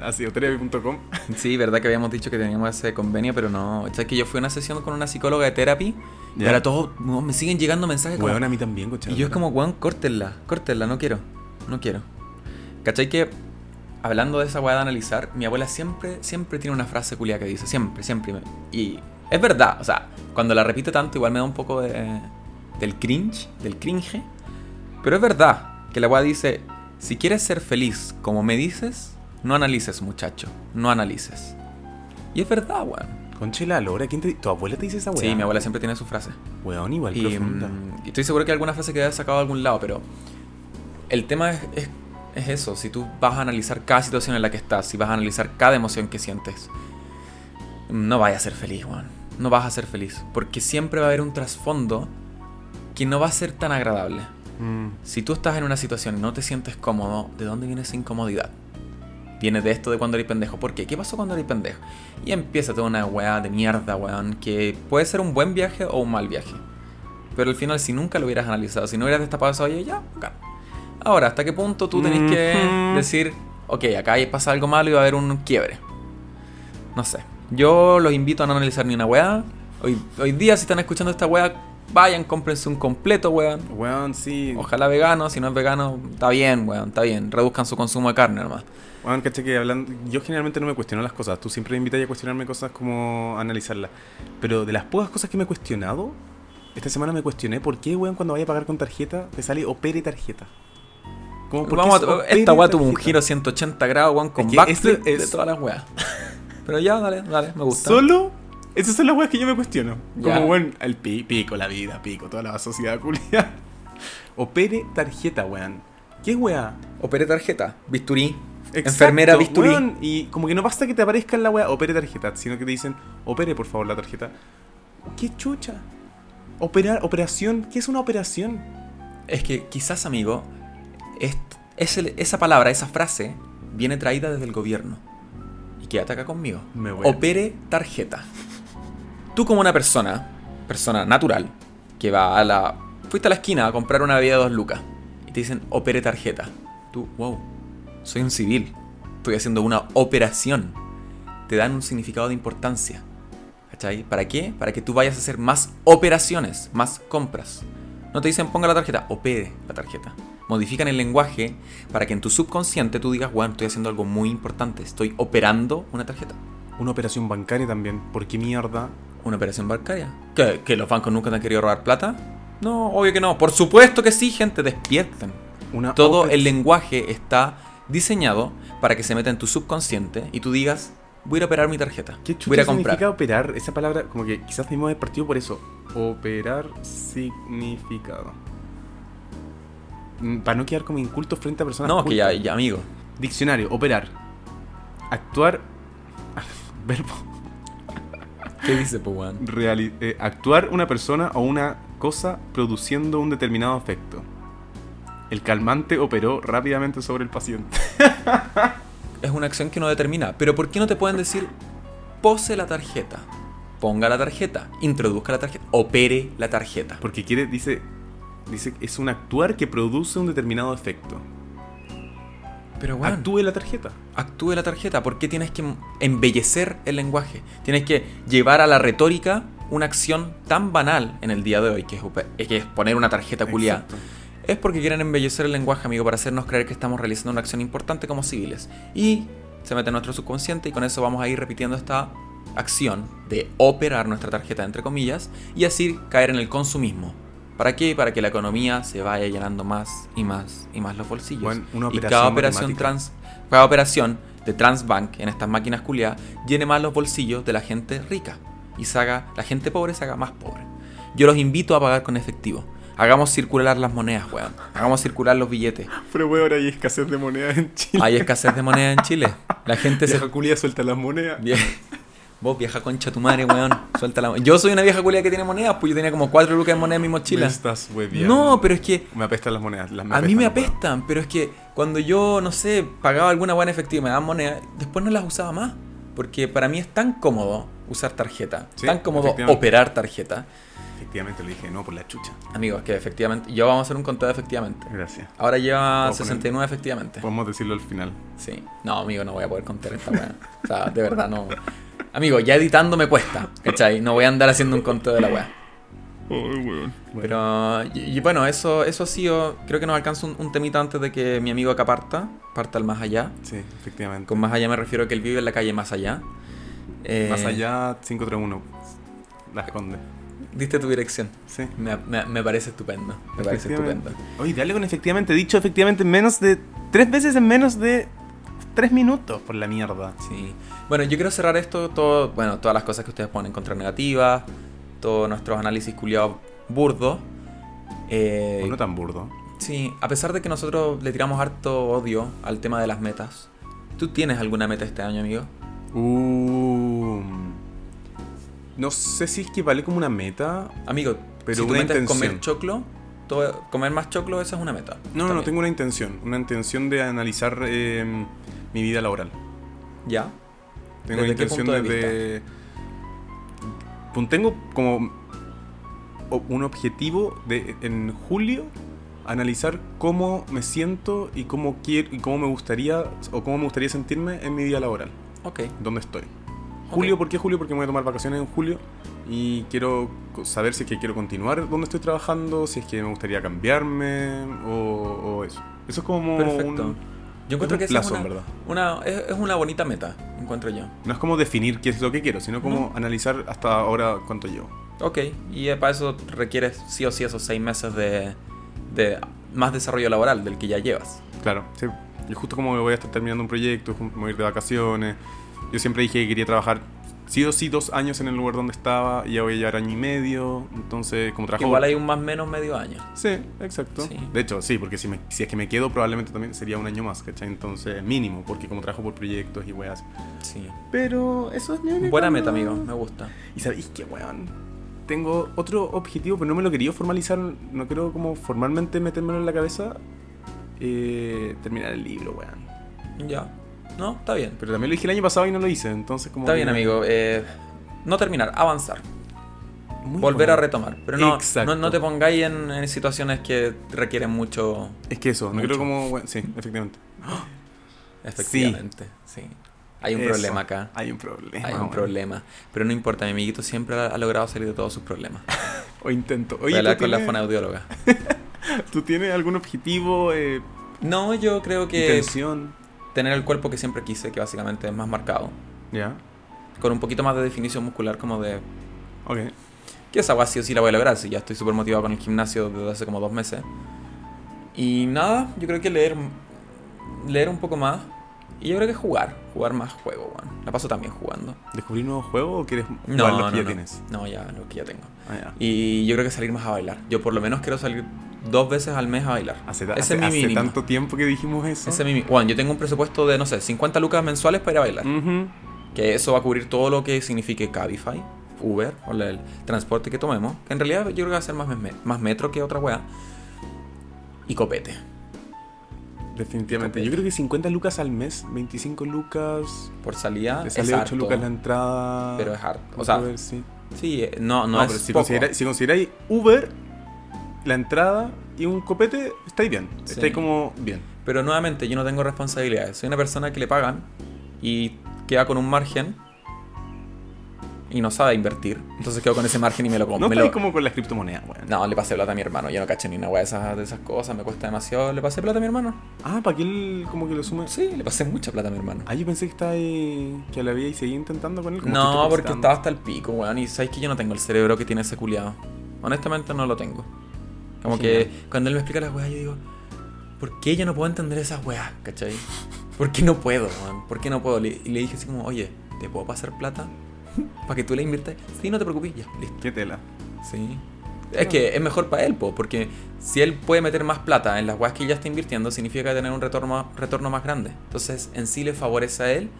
así o therapy.com. Sí, verdad que habíamos dicho que teníamos ese convenio, pero no. ¿Sabes que yo fui a una sesión con una psicóloga de terapia? Y ahora todos no, me siguen llegando mensajes como, Weón, a mí también, cochado. Y yo es como, weón, córtenla, córtenla, no quiero, no quiero. ¿Cachai que, hablando de esa weá de analizar, mi abuela siempre, siempre tiene una frase culia que dice, siempre, siempre. Y es verdad, o sea, cuando la repite tanto igual me da un poco de, del cringe, del cringe. Pero es verdad que la weá dice, si quieres ser feliz como me dices, no analices muchacho, no analices. Y es verdad, weón. Conchela Lora, ¿quién te ¿Tu abuela te dice esa wea? Sí, mi abuela siempre tiene su frase. Weón, igual Y, profunda. mm, y estoy seguro que alguna frase que haya sacado de algún lado, pero el tema es, es, es eso. Si tú vas a analizar cada situación en la que estás, si vas a analizar cada emoción que sientes, no vayas a ser feliz, Juan. No vas a ser feliz. Porque siempre va a haber un trasfondo que no va a ser tan agradable. Mm. Si tú estás en una situación y no te sientes cómodo, ¿de dónde viene esa incomodidad? Viene de esto de cuando eres pendejo. ¿Por qué? ¿Qué pasó cuando eres pendejo? Y empieza toda una weá de mierda, weón, que puede ser un buen viaje o un mal viaje. Pero al final, si nunca lo hubieras analizado, si no hubieras destapado esa olla, ya, acá. Ahora, ¿hasta qué punto tú tenés que Ujú. decir, ok, acá pasa algo malo y va a haber un quiebre? No sé. Yo los invito a no analizar ni una weá. Hoy, hoy día, si están escuchando esta weá, vayan, cómprense un completo, weón. Weón, sí. Ojalá vegano, si no es vegano, está bien, weón, está bien. Reduzcan su consumo de carne, nomás. Weón, caché que hablando. Yo generalmente no me cuestiono las cosas. Tú siempre me invitas a cuestionarme cosas como analizarlas. Pero de las pocas cosas que me he cuestionado, esta semana me cuestioné por qué, weón, cuando vaya a pagar con tarjeta, te sale opere tarjeta. Como, ¿por qué Vamos es a- esta weá tuvo un giro 180 grados, weón, con Es que backflip esto de es- todas las weas. Pero ya, dale, dale, me gusta. Solo. Esas son las weas que yo me cuestiono. Como, weón, el pi- pico, la vida, pico, toda la sociedad culia. Opere tarjeta, weón. ¿Qué wea? Operé tarjeta, bisturí, Exacto, enfermera bisturí. weón, y como que no basta que te aparezca en la wea, opere tarjeta, sino que te dicen, opere por favor la tarjeta. ¿Qué chucha? Operar, operación, ¿qué es una operación? Es que quizás, amigo, es, es el- esa palabra, esa frase, viene traída desde el gobierno. Y quédate acá conmigo. Me voy. Opere tarjeta. Tú como una persona, persona natural, que va a la... Fuiste a la esquina a comprar una bebida de dos lucas. Y te dicen, opere tarjeta. Tú, wow, soy un civil. Estoy haciendo una operación. Te dan un significado de importancia. ¿Cachai? ¿Para qué? Para que tú vayas a hacer más operaciones, más compras. No te dicen ponga la tarjeta, opere la tarjeta. Modifican el lenguaje para que en tu subconsciente tú digas, bueno, estoy haciendo algo muy importante, estoy operando una tarjeta. Una operación bancaria también. ¿Por qué mierda? Una operación bancaria. ¿Que, que los bancos nunca te han querido robar plata? No, obvio que no. Por supuesto que sí, gente, despierten. Una Todo el lenguaje está diseñado para que se meta en tu subconsciente y tú digas, voy a ir a operar mi tarjeta. ¿Qué voy a comprar. significa operar? Esa palabra, como que quizás debimos haber partido por eso. Operar significado. Mm, Para no quedar como inculto frente a personas No, que ya, cultas. ya, amigo. Diccionario, operar. Actuar. Verbo. ¿Qué dice? Reali- eh, actuar una persona o una cosa produciendo un determinado efecto. El calmante operó rápidamente sobre el paciente. es una acción que uno determina. Pero ¿por qué no te pueden decir pose la tarjeta? Ponga la tarjeta, introduzca la tarjeta, opere la tarjeta. Porque quiere, dice, dice que es un actuar que produce un determinado efecto. Pero bueno, Actúe la tarjeta. actúe la tarjeta. ¿Por qué tienes que embellecer el lenguaje? Tienes que llevar a la retórica una acción tan banal en el día de hoy, que es, que es poner una tarjeta culiada. Es porque quieren embellecer el lenguaje, amigo, para hacernos creer que estamos realizando una acción importante como civiles. Y se mete en nuestro subconsciente y con eso vamos a ir repitiendo esta acción de operar nuestra tarjeta, entre comillas, y así caer en el consumismo. ¿Para qué? Para que la economía se vaya llenando más y más y más los bolsillos. Bueno, una y cada operación, trans, cada operación de Transbank en estas máquinas culiadas llene más los bolsillos de la gente rica y se haga, la gente pobre se haga más pobre. Yo los invito a pagar con efectivo. Hagamos circular las monedas, weón. Hagamos circular los billetes. Pero weón, hay escasez de moneda en Chile. Hay escasez de moneda en Chile. La gente se... Vieja culia suelta las monedas. Vos, vieja concha tu madre, weón. Suelta la... Yo soy una vieja culia que tiene monedas, pues yo tenía como cuatro lucas de moneda en mi Me mochila. estás hueviando. No, pero es que Me apestan las monedas. las a mí me weón. apestan, pero es que cuando yo, no sé, pagaba alguna buena efectiva y me daban moneda, después no las usaba más. Porque para mí es tan cómodo usar tarjeta, Sí, tan cómodo operar tarjeta. Efectivamente lo dije, no, por la chucha. Amigos, que efectivamente, yo vamos a hacer un conteo de efectivamente. Gracias. Ahora lleva Puedo poner- 69 efectivamente. Podemos decirlo al final. Sí. No, amigo, no voy a poder contar esta weá. O sea, de verdad no. Amigo, ya editando me cuesta, ¿cachai? No voy a andar haciendo un conteo de la weá. Pero, y, y bueno, eso, eso ha sido. Creo que nos alcanza un, un temita antes de que mi amigo acá parta, parta al más allá. Sí, efectivamente. Con más allá me refiero a que él vive en la calle más allá. Eh, Más allá, 531. La esconde. Diste tu dirección. Sí. Me, me- me parece estupendo. Me parece Efectivamente. estupendo. Oye, dale con efectivamente. Dicho efectivamente en menos de. Tres veces en menos de. Tres minutos, por la mierda. Sí. Bueno, yo quiero cerrar esto, todo, bueno, todas las cosas que ustedes pueden encontrar negativas, todos nuestros análisis culiados burdos. Eh, O no tan burdo. Sí, a pesar de que nosotros le tiramos harto odio al tema de las metas. ¿Tú tienes alguna meta este año, amigo? Uh, no sé si es que vale como una meta. Amigo, Pero si tu una es intención. comer choclo, todo- comer más choclo, esa es una meta. No, no, no, También. tengo una intención. Una intención de analizar eh, mi vida laboral. ¿Ya? Tengo ¿Desde qué punto de Tengo como un objetivo de en julio analizar cómo me siento y cómo quiero y cómo me gustaría o cómo me gustaría sentirme en mi vida laboral, Ok. dónde estoy. Julio. ¿por qué julio? Porque me voy a tomar vacaciones en julio y quiero saber si es que quiero continuar donde estoy trabajando, si es que me gustaría cambiarme o, o eso. Eso es como Perfecto. un- Yo encuentro un que esa plazo, es una, una- es, es una bonita meta, encuentro yo. No es como definir qué es lo que quiero, sino como analizar hasta ahora cuánto llevo. Ok, y eh, para eso requieres sí o sí esos seis meses de, de más desarrollo laboral del que ya llevas. Claro, sí. Y justo como voy a estar terminando un proyecto, voy a ir de vacaciones, yo siempre dije que quería trabajar sí o sí dos años en el lugar donde estaba y ya voy a llevar año y medio, entonces como trabajo... Igual hay un más menos medio año. Sí, exacto. Sí. De hecho, sí, porque si, me- si es que me quedo probablemente también sería un año más, ¿cachai? Entonces mínimo, porque como trabajo por proyectos y weas. Sí. Pero eso es mi única... Buena meta, amigo, me gusta. Y sabéis que, weón, tengo otro objetivo, pero no me lo quería formalizar, no quiero como formalmente metérmelo en la cabeza, eh, terminar el libro, weón. Ya. No, está bien. Pero también lo dije el año pasado y no lo hice, entonces como... Está bien, amigo. eh, no terminar, avanzar. Muy volver bueno. a retomar. Pero no, no, no te pongáis en, en situaciones que requieren mucho. Es que eso, no quiero como... sí, efectivamente. Efectivamente, sí. Hay un Eso. problema acá. Hay un problema. Hay un problema. Pero no importa, mi amiguito siempre ha, ha logrado salir de todos sus problemas. O intento. Oye, hablar ¿tú con la tienes, fonoaudióloga. ¿tú tienes algún objetivo, eh, No, yo creo que intención? Tener el cuerpo que siempre quise, que básicamente es más marcado. Ya, Con un poquito más de definición muscular, como de. ok. Que esa agua sí o sí la voy a lograr, si ya estoy súper motivado con el gimnasio desde hace como dos meses. Y nada, yo creo que leer. Leer un poco más. Y yo creo que jugar. Jugar más juego, weón. La paso también jugando. ¿Descubrir nuevos juegos o quieres No, jugar los no, que ya no. tienes? No, ya, lo que ya tengo. Ah, ya. Y yo creo que salir más a bailar. Yo por lo menos quiero salir dos veces al mes a bailar. Hace, Ese hace- es mi hace tanto tiempo que dijimos eso. Ese es mi... Bueno, yo tengo un presupuesto de, no sé, 50 lucas mensuales para ir a bailar. Que eso va a cubrir todo lo que signifique Cabify, Uber o el transporte que tomemos. Que en realidad yo creo que va a ser más, me- más metro que otra weá. Y copete. Definitivamente. Yo creo que 50 lucas al mes, 25 lucas. Por salida es sale 8 harto, lucas la entrada. pero es harto. O sea, a ver, sí. sí, eh, no, no, No, es pero si poco. consideráis, si consideráis Uber, la entrada y un copete, estáis bien. Sí. Estáis como bien. Pero nuevamente, yo no tengo responsabilidades. Soy una persona que le pagan y queda con un margen y no sabe invertir. Entonces quedo con ese margen y me lo No compro. estáis como con las criptomonedas, weón. No, le pasé plata a mi hermano. Yo no caché ni una wea de esas, de esas cosas. Me cuesta demasiado. ¿Le pasé plata a mi hermano? Ah, para que él como que lo sume. Sí, le pasé mucha plata a mi hermano. Ah, yo pensé que estaba ahí, que la había y seguía intentando con él. como No, porque estaba hasta el pico, weón. Y sabes que yo no tengo el cerebro que tiene ese culiado. Honestamente no lo tengo. Como que cuando él me explica las weas, yo digo, ¿por qué yo no puedo entender esas weas? ¿Cachai? ¿Por qué no puedo, weón? ¿Por qué no puedo? Le- y le dije así como, oye, ¿te puedo pasar plata? Para que tú la inviertas. Sí, no te preocupes, ya, listo. Qué tela. Sí. Es que es mejor para él, po, porque si él puede meter más plata en las weas que ya está invirtiendo, significa tener un retorno, retorno más grande. Entonces, en sí le favorece a él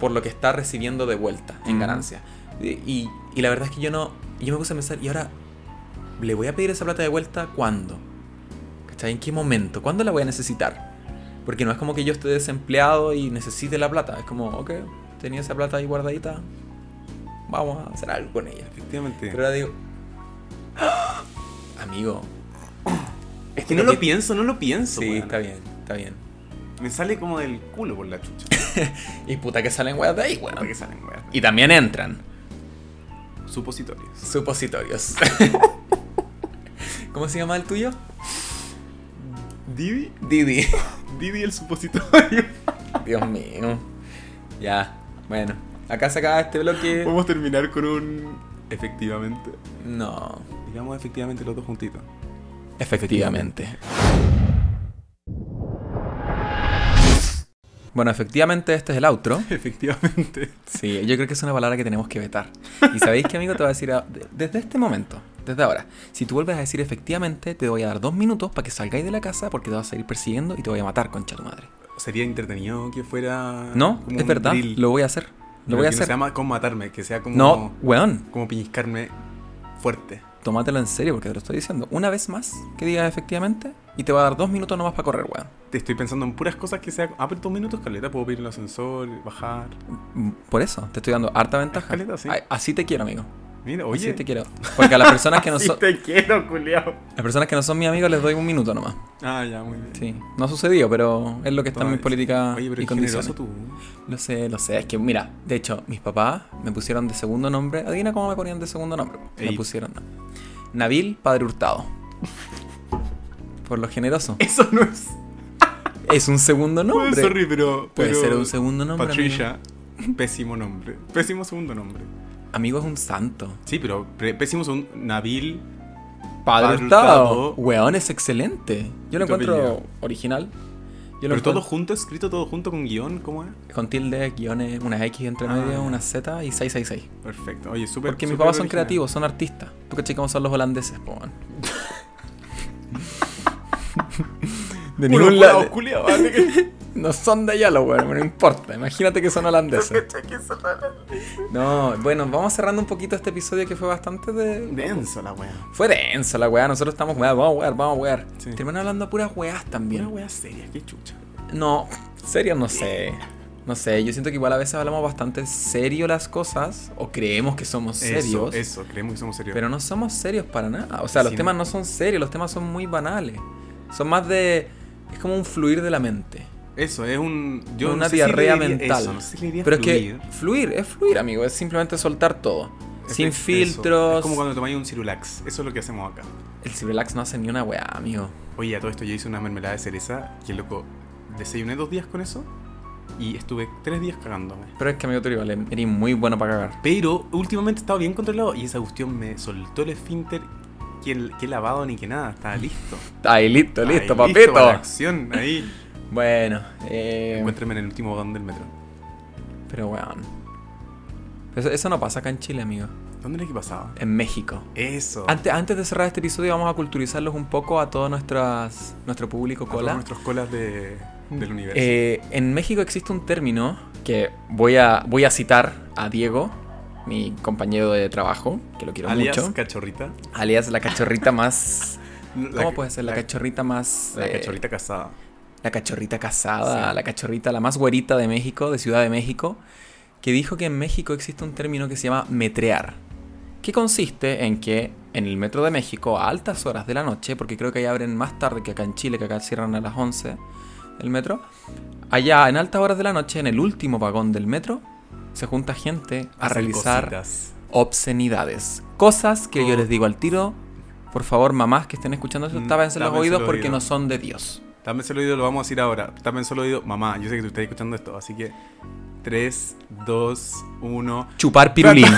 por lo que está recibiendo de vuelta en Ujú. ganancia. Y, y- y la verdad es que yo no. Yo me puse a pensar, ¿y ahora le voy a pedir esa plata de vuelta cuándo? ¿Cachai? ¿En qué momento? ¿Cuándo la voy a necesitar? Porque no es como que yo esté desempleado y necesite la plata. Es como, ok, tenía esa plata ahí guardadita. Vamos a hacer algo con ella. Efectivamente. Pero ahora digo, ¡Ah! amigo, es que no lo pienso, no lo pienso. sí, está bien, está bien. Me sale como del culo por la chucha. Y puta que salen weas de ahí, weón. que salen, weón. Y también entran Supositorios. supositorios. ¿Cómo se llama el tuyo? Didi. Didi. Didi el supositorio. Dios mío. Ya, bueno. Acá se acaba este bloque. Podemos terminar con un. Efectivamente. No. Digamos efectivamente los dos juntitos. Efectivamente. Bueno, efectivamente este es el outro. Efectivamente. Sí, yo creo que es una palabra que tenemos que vetar. Y sabéis que, amigo, te voy a decir a- desde este momento, desde ahora, si tú vuelves a decir efectivamente, te voy a dar dos minutos para que salgáis de la casa porque te vas a seguir persiguiendo y te voy a matar, concha tu madre. Sería entretenido que fuera. No, como es verdad, drill. lo voy a hacer. Lo Pero voy a que hacer. No se llama como matarme, que sea como. No, weón, Como piñiscarme fuerte. tómatelo en serio porque te lo estoy diciendo. Una vez más que digas efectivamente y te va a dar dos minutos nomás para correr, weón. Te estoy pensando en puras cosas que sea. Ah, pero dos minutos, Caleta. Puedo pedir el ascensor, bajar. Mm, Por eso, te estoy dando harta ventaja. Caleta, sí. Así te quiero, amigo. Mira, Así oye. te quiero. Porque a las personas que no Sí son. te quiero, culiao. Las personas que no son mis amigos les doy un minuto nomás. Ah, ya, muy bien. Sí. No ha sucedido, pero es lo que está en mi Toma, política Oye, pero y es condiciones. tú. Lo sé, lo sé. Es que, mira, de hecho, mis papás me pusieron de segundo nombre. Adivina cómo me ponían de segundo nombre. Me Ey. pusieron Nabil Padre Hurtado. Por lo generoso. Eso no es. Es un segundo No, nombre. sorry, pero. Puede pero ser un segundo nombre. Patricia. Pésimo nombre. Pésimo segundo nombre. Amigo, es un santo. Sí, pero pre- pésimo segundo. Nabil. Padre, Hurtado. Weón, es excelente. Yo lo encuentro apellido. original. Yo lo Pero todo encuentro junto, escrito todo junto con guion, ¿cómo es? con tilde, guiones, una X entre Ah, medio, una Z y 666. Perfecto. Oye, súper. Porque mis papás son creativos, son artistas. ¿Tú cachai cómo son los holandeses, po? De ningún lado. No son de allá los weones, no importa. Imagínate que son holandeses. No, bueno, vamos cerrando un poquito este episodio que fue bastante de. Denso la wea. Fue denso la weá, nosotros estamos, weá, vamos a wear, vamos a wear. Sí. Terminan hablando puras weás también. Una wea seria, qué chucha. No, serio no sé. No sé, yo siento que igual a veces hablamos bastante serio las cosas, o creemos que somos serios, Eso, eso, creemos que somos serios. pero no somos serios para nada. O sea, los Sí, temas no. no son serios, los temas son muy banales. Son más de... Es como un fluir de la mente. Eso, es un. Yo una no sé si diarrea mental. Eso, no sé si le diría Pero fluir. es que fluir, es fluir, amigo, es simplemente soltar todo. Es Sin filtros. Es como cuando tomáis un Cirulax. Eso es lo que hacemos acá. El Cibrelax no hace ni una weá, amigo. Oye, a todo esto yo hice una mermelada de cereza. Que loco, desayuné dos días con eso. Y estuve tres días cagándome. Pero es que, amigo, tú eres muy bueno para cagar. Pero últimamente estaba bien controlado. Y esa cuestión me soltó el esfínter. Que, el- que lavado ni que nada. Estaba listo. Ahí, listo, listo, Ahí, papito. para la acción, ahí. Bueno, eh, Encuéntrame en el último vagón del metro. pero weón. Eso, eso no pasa acá en Chile, amigo. ¿Dónde era que pasaba? En México. Eso. Antes, antes de cerrar este episodio, vamos a culturizarlos un poco a todo nuestras, nuestro público A todos cola. nuestros colas de, del universo. Eh, en México existe un término que voy a, voy a citar a Diego, mi compañero de trabajo, que lo quiero Alias mucho. cachorrita. Alias la cachorrita más. La- ¿Cómo puede ser? La, cachorrita más. La eh, cachorrita casada. La cachorrita casada, Sí. la cachorrita, la más güerita de México, de Ciudad de México, que dijo que en México existe un término que se llama metrear, que consiste en que en el metro de México a altas horas de la noche, porque creo que ahí abren más tarde que acá en Chile, que acá cierran a las 11 el metro, allá en altas horas de la noche, en el último vagón del metro, se junta gente a realizar cositas. obscenidades. Cosas que yo Oh. les digo al tiro. Por favor, mamás que estén escuchando esto, Mm, tápense los oídos porque oído. no son de Dios. Tápense el oído, lo vamos a decir ahora. Tápense el oído. Mamá, yo sé que tú estás escuchando esto, así que 3, 2, 1. Chupar pirulín.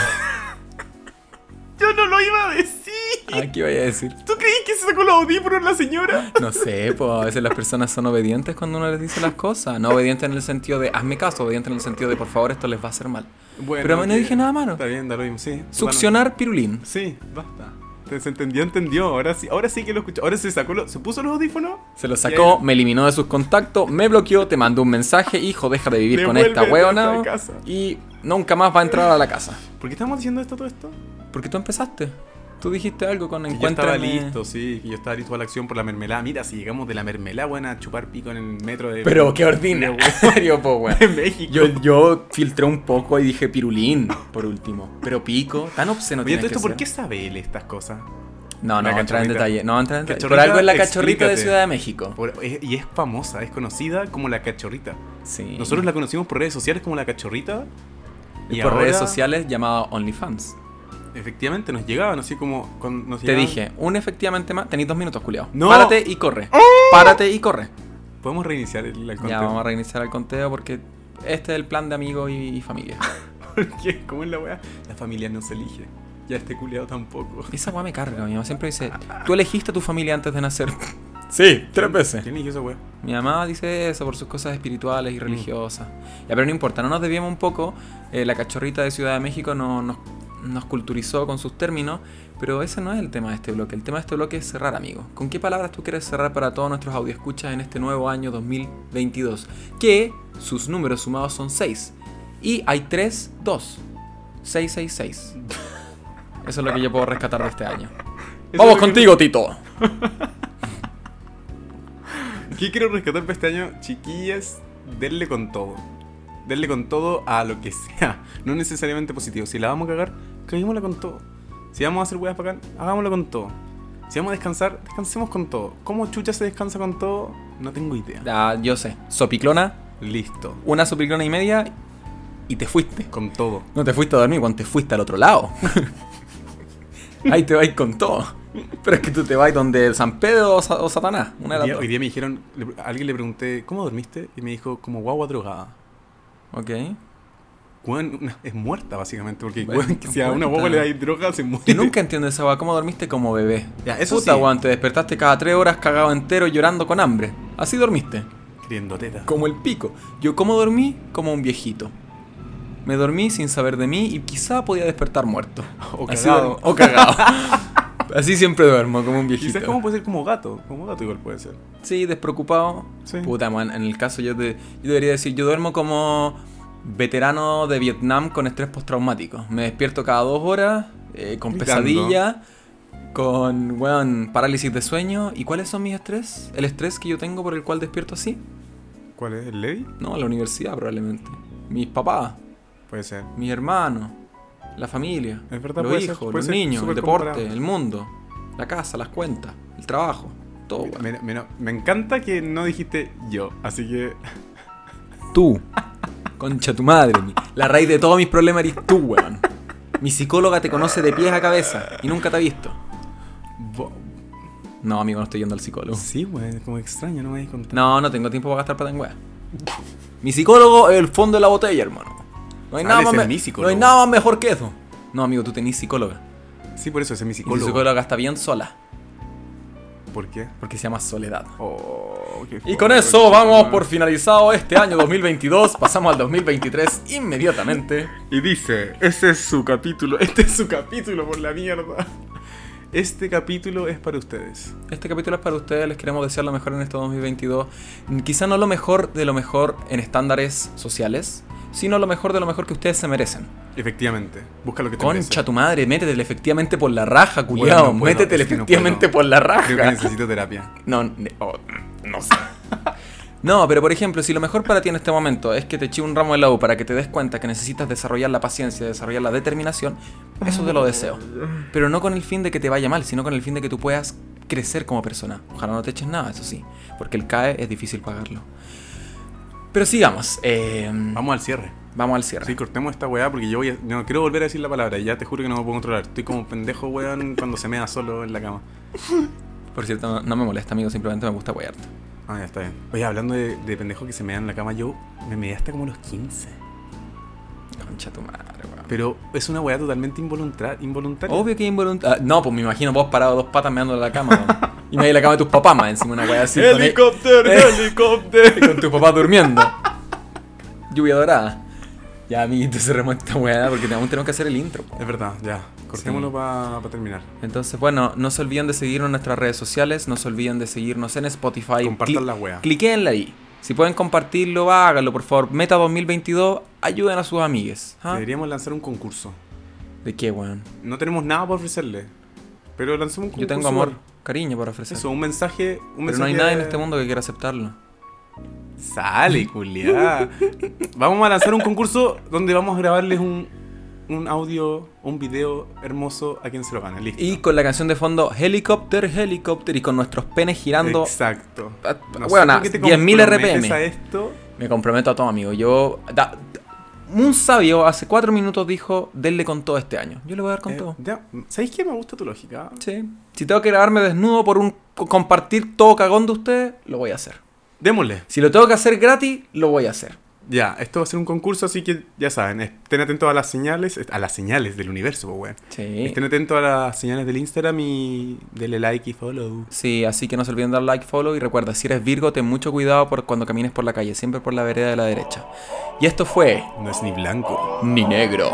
Yo no lo iba a decir. Ah, ¿Qué voy a decir? ¿Tú creí que se sacó los audífonos la señora? No sé, pues a veces las personas son obedientes cuando uno les dice las cosas. No obedientes en el sentido de hazme caso, obedientes en el sentido de por favor esto les va a hacer mal. Bueno, Pero no dije nada malo. Está bien, da lo mismo, sí. Succionar pirulín. Bueno, sí, basta. Te- Se entendió, entendió. Ahora sí, ahora sí que lo escuchó. Ahora se sacó, lo- se puso los audífonos. Se lo sacó, me eliminó de sus contactos, me bloqueó, te mandó un mensaje, hijo, deja de vivir con esta a hueona. esta casa. Y nunca más va a entrar a la casa. ¿Por qué estamos diciendo esto todo esto? Porque tú empezaste. Tú dijiste algo con Que yo estaba listo, sí, yo estaba listo a la acción por la mermelada. Mira, si llegamos de la mermelada, buena, a chupar pico en el metro de. Pero qué ordinario, po, weón. de México. Yo, yo filtré un poco y dije pirulín, por último. Pero pico, tan obsceno Oye, tiene todo que esto, ¿por ser. qué sabe él estas cosas? No, no, La voy a entrar en detalle. No, voy a entrar en detalle. Por algo es la cachorrita de. Ciudad de México. Por- es- y es famosa, es conocida como la cachorrita. Sí. Nosotros la conocimos por redes sociales como la cachorrita. Y Y por redes sociales llamado OnlyFans. Efectivamente, nos llegaban así como. con- nos Te llegaban- dije, un efectivamente más. Tenéis dos minutos, culiao. No. Párate y corre. Párate y corre. Podemos reiniciar el, el Ya conteo? vamos a reiniciar el conteo porque este es el plan de amigos y, y familia. ¿Por qué? ¿Cómo es la weá? La familia no se elige. Ya este culiado tampoco. Esa weá me carga. Mi mamá siempre dice: Tú elegiste a tu familia antes de nacer. Sí, tres veces. ¿Quién eligió esa weá? Mi mamá dice eso por sus cosas espirituales y religiosas. Ya, pero no importa, no nos desviemos un poco. Eh, la cachorrita de Ciudad de México no- nos, nos culturizó con sus términos, pero ese no es el tema de este bloque. El tema de este bloque es cerrar, amigo. ¿Con qué palabras tú quieres cerrar para todos nuestros audioscuchas en este nuevo año 2022? Que sus números sumados son 6. Y hay 3, 2. 666. Eso es lo que yo puedo rescatar de este año. Vamos que- contigo, Tito. ¿Qué quiero rescatar para este año? Chiquillas, denle con todo. Denle con todo a lo que sea. No necesariamente positivo. Si la vamos a cagar, caguémosla con todo. Si vamos a hacer weas para acá, hagámoslo con todo. Si vamos a descansar, descansemos con todo. ¿Cómo chucha se descansa con todo? No tengo idea. Ah, yo sé. Sopiclona, Listo. una sopiclona y media y te fuiste. Con todo. No te fuiste a dormir cuando te fuiste al otro lado. Ahí te vais con todo. Pero es que tú te vas donde San Pedro o, Sa- o Satanás. Una de Hoy las día, hoy día me dijeron, le- a alguien le pregunté, ¿cómo dormiste? Y me dijo, como guagua drogada. Ok. Es muerta básicamente, porque Bueno, si a una guagua le dais droga se muere. Yo nunca entiendo esa weá. ¿Cómo dormiste como bebé? Ya, eso Puta, sí. te despertaste cada tres horas cagado entero llorando con hambre. Así dormiste. Queriendo teta. Como el pico. Yo, ¿cómo dormí? Como un viejito. Me dormí sin saber de mí y quizá podía despertar muerto. O Así cagado. duermo- O cagado. Así siempre duermo, como un viejito. Quizás como puede ser como gato. Como gato igual puede ser. Sí, despreocupado. Sí. Puta, man, en el caso yo, de- yo debería decir, yo duermo como veterano de Vietnam con estrés postraumático. Me despierto cada dos horas, eh, con Gritando. pesadilla, con, weón, parálisis de sueño. ¿Y cuáles son mis estrés? ¿El estrés que yo tengo por el cual despierto así? ¿Cuál es? ¿El Levi? No, la universidad probablemente. Mis papás, Puede ser. mis hermanos, la familia, Es verdad, los ser, hijos, puede los ser niños, el deporte, comparable. el mundo, la casa, las cuentas, el trabajo, todo, me- me encanta que no dijiste yo, así que Tú. Concha tu madre. mi- La raíz de todos mis problemas eres tú, weón. Mi psicóloga te conoce de pies a cabeza y nunca te ha visto. bo- No, amigo, no estoy yendo al psicólogo. sí, güey, como extraño, no me habéis contado. No, no tengo tiempo para gastar plata en weá. Mi psicólogo es el fondo de la botella, hermano. No hay, Ah, nada más, mi no hay nada más mejor que eso. No, amigo, tú tenés psicóloga. Sí, por eso es mi psicólogo. psicóloga está bien sola, ¿Por qué? porque se llama Soledad. Oh, Y con eso vamos por finalizado este año 2022. Pasamos al 2023 inmediatamente. Y dice, ese es su capítulo, este es su capítulo por la mierda. Este capítulo es para ustedes. Este capítulo es para ustedes, les queremos desear lo mejor en este 2022. Quizá no lo mejor de lo mejor en estándares sociales, sino lo mejor de lo mejor que ustedes se merecen. Efectivamente, busca lo que te Concha merece. tu madre, métetele efectivamente por la raja, culiao. no puedo, métetele no efectivamente por la Creo que raja. necesito terapia. No, oh, no sé. No, pero por ejemplo, si lo mejor para ti en este momento es que te eche un ramo de la U para que te des cuenta que necesitas desarrollar la paciencia, desarrollar la determinación, eso te lo deseo. Pero no con el fin de que te vaya mal, sino con el fin de que tú puedas crecer como persona. Ojalá no te eches nada, eso sí, porque el CAE es difícil pagarlo. Pero sigamos, eh, Vamos al cierre. vamos al cierre. Sí, cortemos esta weá porque yo voy a- no quiero volver a decir la palabra y ya te juro que no me puedo controlar. Estoy como un pendejo, weón, cuando se mea solo en la cama. Por cierto, no, no me molesta, amigo, simplemente me gusta apoyarte. Ah, ya está bien. Oye, hablando de, de pendejo que se mea en la cama, yo me meé hasta como los 15. Concha tu madre, weón. Pero es una weá totalmente involuntar involuntaria. Obvio que involuntario. no, pues me imagino vos parado dos patas meando en la cama. weón. y me la cama de tus papás más encima, una wea así. con- ¡Helicóptero! ¡Helicóptero! con tus papás durmiendo. Lluvia dorada. Ya, amiguito, cerremos esta weá porque aún tenemos que hacer el intro. po. Es verdad, ya. Cortémoslo Sí. para terminar. Entonces, bueno, no se olviden de seguirnos en nuestras redes sociales, no se olviden de seguirnos en Spotify. Compartan Cli- la wea. Cliquenla ahí. Si pueden compartirlo, háganlo, por favor. Meta 2022, ayuden a sus amigues. ¿ah? Deberíamos lanzar un concurso. ¿De qué, weón? No tenemos nada para ofrecerle. Pero lancemos un concurso. Yo tengo amor, cariño para ofrecer. Eso, un mensaje. Un Pero no hay nadie en este mundo que quiera aceptarlo. Sale, culiá. vamos a lanzar un concurso donde vamos a grabarles un, un audio, un video hermoso a quien se lo gane. Listo. Y con la canción de fondo Helicopter, Helicopter y con nuestros penes girando. Exacto. Ah, No bueno, por qué te 10.000 comprometes RPM. a esto. Me comprometo a todo, amigo. Yo. da- un sabio hace cuatro minutos dijo: denle con todo este año. Yo le voy a dar con Eh, todo. ya, ¿Sabéis qué? Me gusta tu lógica. Sí. Si tengo que grabarme desnudo por un co- compartir todo cagón de ustedes, lo voy a hacer. Démosle. Si lo tengo que hacer gratis, lo voy a hacer. Ya, esto va a ser un concurso, así que ya saben, estén atentos a las señales, a las señales del universo, pues, weón. Sí. Estén atentos a las señales del Instagram y denle like y follow. Sí, así que no se olviden dar like, follow y recuerda, si eres Virgo, ten mucho cuidado por cuando camines por la calle, siempre por la vereda de la derecha. Y esto fue... No es ni blanco. Ni negro.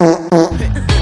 Uh-uh.